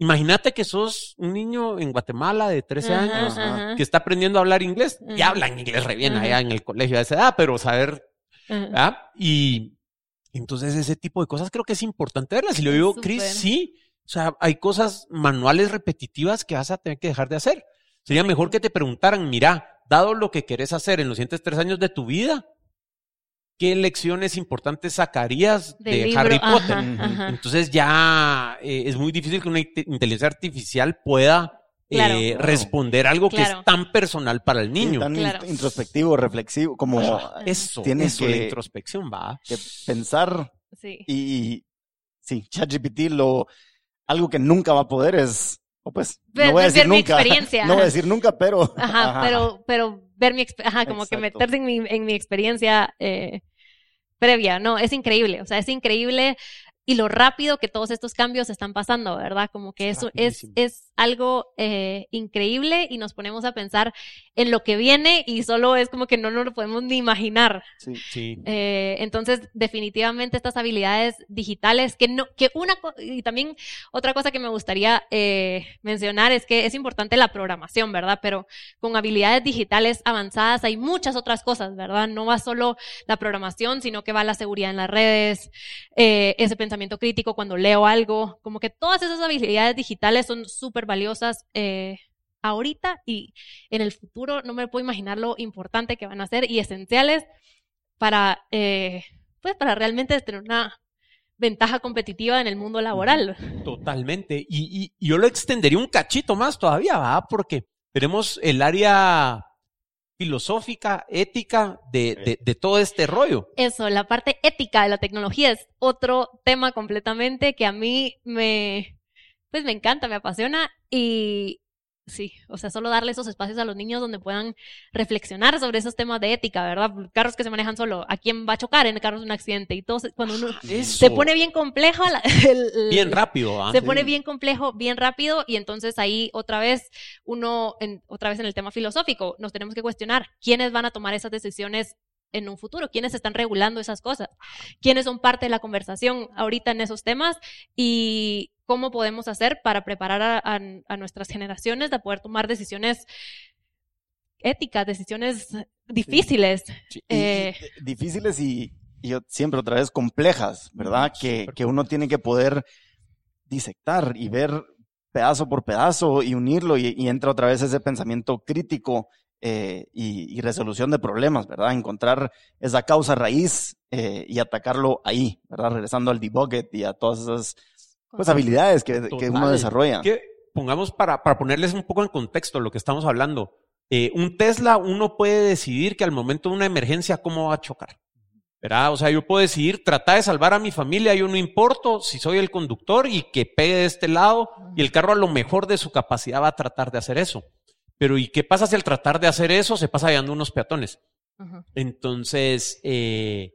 Imagínate que sos un niño en Guatemala de 13 ajá, años ajá. que está aprendiendo a hablar inglés. Ajá. Y hablan inglés re bien allá en el colegio a esa edad, pero saber. Y entonces ese tipo de cosas creo que es importante verlas. Y lo digo, Cris, sí. O sea, hay cosas manuales repetitivas que vas a tener que dejar de hacer. Sería mejor que te preguntaran, mira, dado lo que querés hacer en los siguientes tres años de tu vida, qué lecciones importantes sacarías de, de Harry Potter. Ajá, ajá. Entonces ya eh, es muy difícil que una inteligencia artificial pueda claro. eh, responder algo claro. que es tan personal para el niño. Sí, tan claro. introspectivo, reflexivo, como eso, tiene eso, que, la introspección va. Que pensar Sí. Y sí, ChatGPT lo, algo que nunca va a poder es, o pues, no voy a decir mi nunca. experiencia, No voy a decir nunca, pero. Ajá, pero, pero ver mi, ajá, como que meterse en mi, en mi experiencia eh, previa, no, es increíble, o sea, es increíble y lo rápido que todos estos cambios están pasando, ¿verdad? Como que eso es, es algo eh, increíble y nos ponemos a pensar en lo que viene y solo es como que no nos lo podemos ni imaginar. Sí. Sí. Eh, entonces, definitivamente estas habilidades digitales, que no, que una, y también otra cosa que me gustaría eh, mencionar es que es importante la programación, ¿verdad? Pero con habilidades digitales avanzadas hay muchas otras cosas, ¿verdad? No va solo la programación, sino que va la seguridad en las redes, eh, ese pensamiento crítico cuando leo algo, como que todas esas habilidades digitales son súper valiosas. eh, ahorita y en el futuro no me puedo imaginar lo importante que van a ser y esenciales para, eh, pues para realmente tener una ventaja competitiva en el mundo laboral. Totalmente. Y, y- y yo lo extendería un cachito más todavía, ¿va? Porque tenemos el área filosófica, ética de, de- de todo este rollo. Eso, la parte ética de la tecnología es otro tema completamente que a mí me, pues me encanta, me apasiona y sí, o sea, solo darle esos espacios a los niños donde puedan reflexionar sobre esos temas de ética, ¿verdad? Carros que se manejan solo, ¿a quién va a chocar en el carro de un accidente? Y todo, se- cuando uno Eso. se pone bien compleja, la- el- el- Bien rápido, ¿va? se Sí. pone bien complejo, bien rápido, y entonces ahí otra vez, uno, en, otra vez en el tema filosófico, nos tenemos que cuestionar quiénes van a tomar esas decisiones en un futuro, quiénes están regulando esas cosas, quiénes son parte de la conversación ahorita en esos temas y cómo podemos hacer para preparar a, a- a nuestras generaciones de poder tomar decisiones éticas, decisiones difíciles. Sí. Y- Eh, y difíciles y, y yo- siempre otra vez complejas, ¿verdad? Que uno tiene que poder disectar y ver pedazo por pedazo y unirlo y, y entra otra vez ese pensamiento crítico eh, y, y resolución de problemas, ¿verdad? Encontrar esa causa raíz eh, y atacarlo ahí, ¿verdad? Regresando al debugget y a todas esas pues, habilidades que, que uno desarrolla. Que pongamos para, para ponerles un poco en contexto lo que estamos hablando. Eh, un Tesla, uno puede decidir que al momento de una emergencia, cómo va a chocar. ¿Verdad? O sea, yo puedo decidir tratar de salvar a mi familia, yo no importo si soy el conductor y que pegue de este lado y el carro a lo mejor de su capacidad va a tratar de hacer eso. Pero ¿y qué pasa si al tratar de hacer eso se pasa llevando unos peatones? Entonces, eh,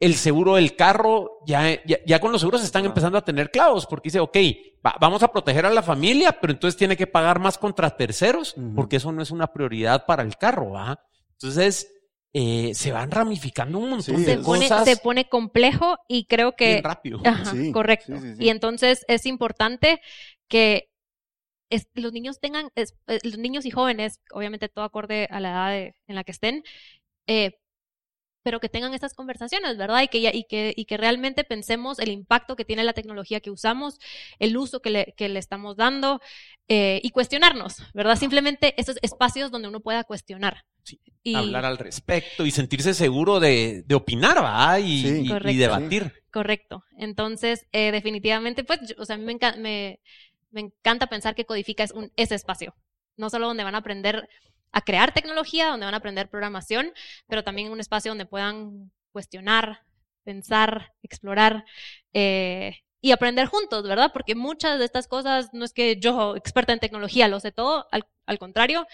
el seguro del carro, ya, ya, ya con los seguros se están empezando a tener clavos, porque dice, ok, va- vamos a proteger a la familia, pero entonces tiene que pagar más contra terceros, porque eso no es una prioridad para el carro, ¿va? Entonces, eh, se van ramificando un montón Sí, de se, pone, cosas se pone complejo y creo que bien rápido. Ajá, Sí, correcto. sí, sí, sí. Y entonces es importante que es- los niños tengan, es- eh, los niños y jóvenes, obviamente todo acorde a la edad de- en la que estén, eh, pero que tengan estas conversaciones, ¿verdad? Y que, ya- y, que, y que realmente pensemos el impacto que tiene la tecnología que usamos, el uso que le, que le estamos dando eh, y cuestionarnos, ¿verdad? Simplemente esos espacios donde uno pueda cuestionar. Sí, Y- Hablar al respecto y sentirse seguro de, de opinar, ¿va? Y, Sí. y- y Correcto. debatir. Correcto. Entonces, eh, definitivamente, pues, yo- o sea, a mí me, enca- me, me encanta pensar que Codifica es un, ese espacio. No solo donde van a aprender a crear tecnología, donde van a aprender programación, pero también un espacio donde puedan cuestionar, pensar, explorar eh, y aprender juntos, ¿verdad? Porque muchas de estas cosas no es que yo, experta en tecnología, lo sé todo, al, contrario,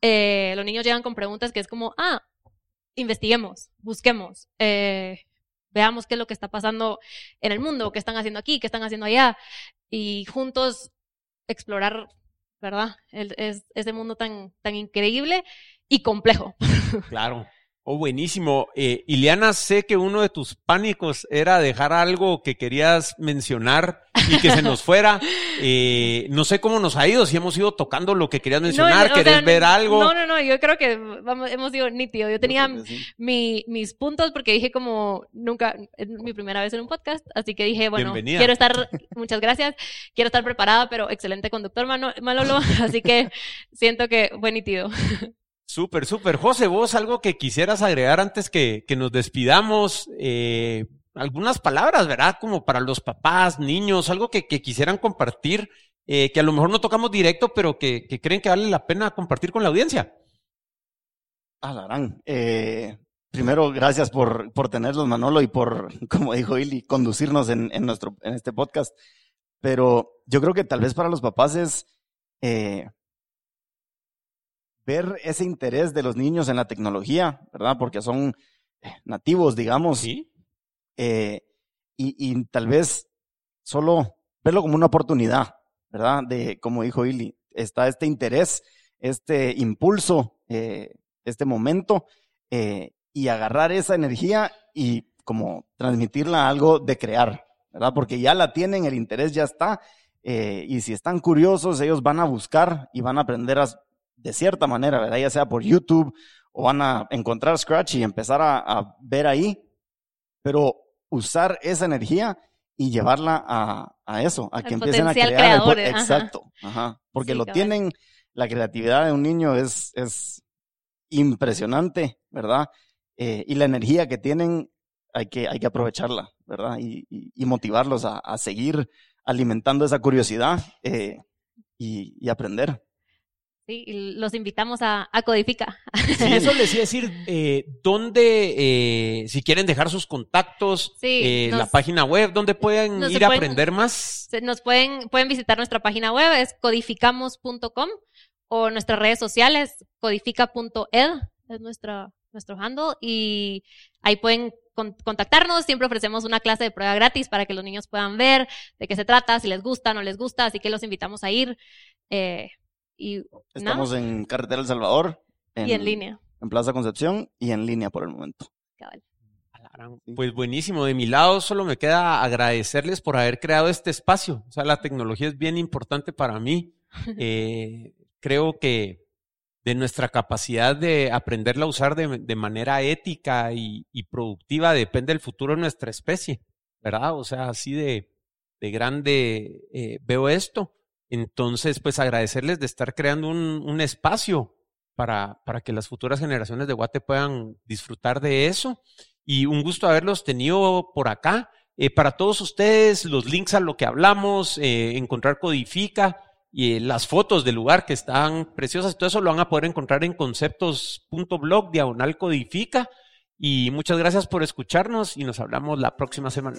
eh, los niños llegan con preguntas que es como, ah, investiguemos, busquemos, eh, veamos qué es lo que está pasando en el mundo, qué están haciendo aquí, qué están haciendo allá, y juntos explorar, ¿verdad? El- es, ese mundo tan, tan increíble y complejo. Claro. Oh, buenísimo. Eh, Ileana, sé que uno de tus pánicos era dejar algo que querías mencionar y que se nos fuera. Eh, no sé cómo nos ha ido, si hemos ido tocando lo que querías mencionar, No, querés sea, ver algo. No, no, no, yo creo que vamos, hemos sido nítidos. Yo tenía sí. mi, mis puntos porque dije como nunca, es mi primera vez en un podcast, así que dije, bueno, Bienvenida. quiero estar, muchas gracias, quiero estar preparada, pero excelente conductor, Mano- Manolo, así que siento que fue nítido. Súper, súper. José, vos algo que quisieras agregar antes que, que nos despidamos, eh, algunas palabras, ¿verdad? Como para los papás, niños, algo que, que quisieran compartir, eh, que a lo mejor no tocamos directo, pero que, que creen que vale la pena compartir con la audiencia. Ah, la gran. Eh, primero, gracias por, por tenerlos, Manolo, y por, como dijo Ili, conducirnos en, en, nuestro, en este podcast. Pero yo creo que tal vez para los papás es eh, ver ese interés de los niños en la tecnología, ¿verdad? Porque son eh, nativos, digamos. Sí. Eh, y, y, tal vez solo verlo como una oportunidad, ¿verdad? De, como dijo Ili, está este interés, este impulso, eh, este momento, eh, y agarrar esa energía y como transmitirla a algo de crear, ¿verdad? Porque ya la tienen, el interés ya está, y si están curiosos, ellos van a buscar y van a aprender a, de cierta manera, ¿verdad? Ya sea por YouTube o van a encontrar Scratch y empezar a, a ver ahí, pero usar esa energía y llevarla a, a eso, a que empiecen a crear. Creador, el, exacto, ajá, porque Sí, lo tienen, la creatividad de un niño es, es impresionante, ¿verdad? Eh, y la energía que tienen hay que, hay que aprovecharla, ¿verdad? Y, y, y motivarlos a, a, seguir alimentando esa curiosidad eh, y, y aprender. Sí, y los invitamos a, a Codifica. Sí, eso les iba a decir, eh, ¿dónde, eh, si quieren dejar sus contactos, Sí, eh, nos- la página web, dónde pueden ir a pueden- aprender más? Se- Nos pueden, pueden visitar nuestra página web, es codificamos.com o nuestras redes sociales, codifica.ed, es nuestra, nuestro handle, y ahí pueden con- contactarnos. Siempre ofrecemos una clase de prueba gratis para que los niños puedan ver de qué se trata, si les gusta, no les gusta, así que los invitamos a ir. eh, y, Estamos nada, en Carretera El Salvador. y en línea. En Plaza Concepción y en línea por el momento. cabal. Pues buenísimo, de mi lado solo me queda agradecerles por haber creado este espacio. O sea, la tecnología es bien importante para mí. Eh, creo que de nuestra capacidad de aprenderla a usar de, de manera ética y, y productiva depende el futuro de nuestra especie, ¿verdad? O sea, así de, de grande eh, veo esto. Entonces, pues agradecerles de estar creando un, espacio para, para que las futuras generaciones de Guate puedan disfrutar de eso. Y un gusto haberlos tenido por acá. Eh, para todos ustedes, los links a lo que hablamos, eh, encontrar Codifica y eh, las fotos del lugar que están preciosas, todo eso lo van a poder encontrar en conceptos.blog, diagonal Codifica. Y muchas gracias por escucharnos y nos hablamos la próxima semana.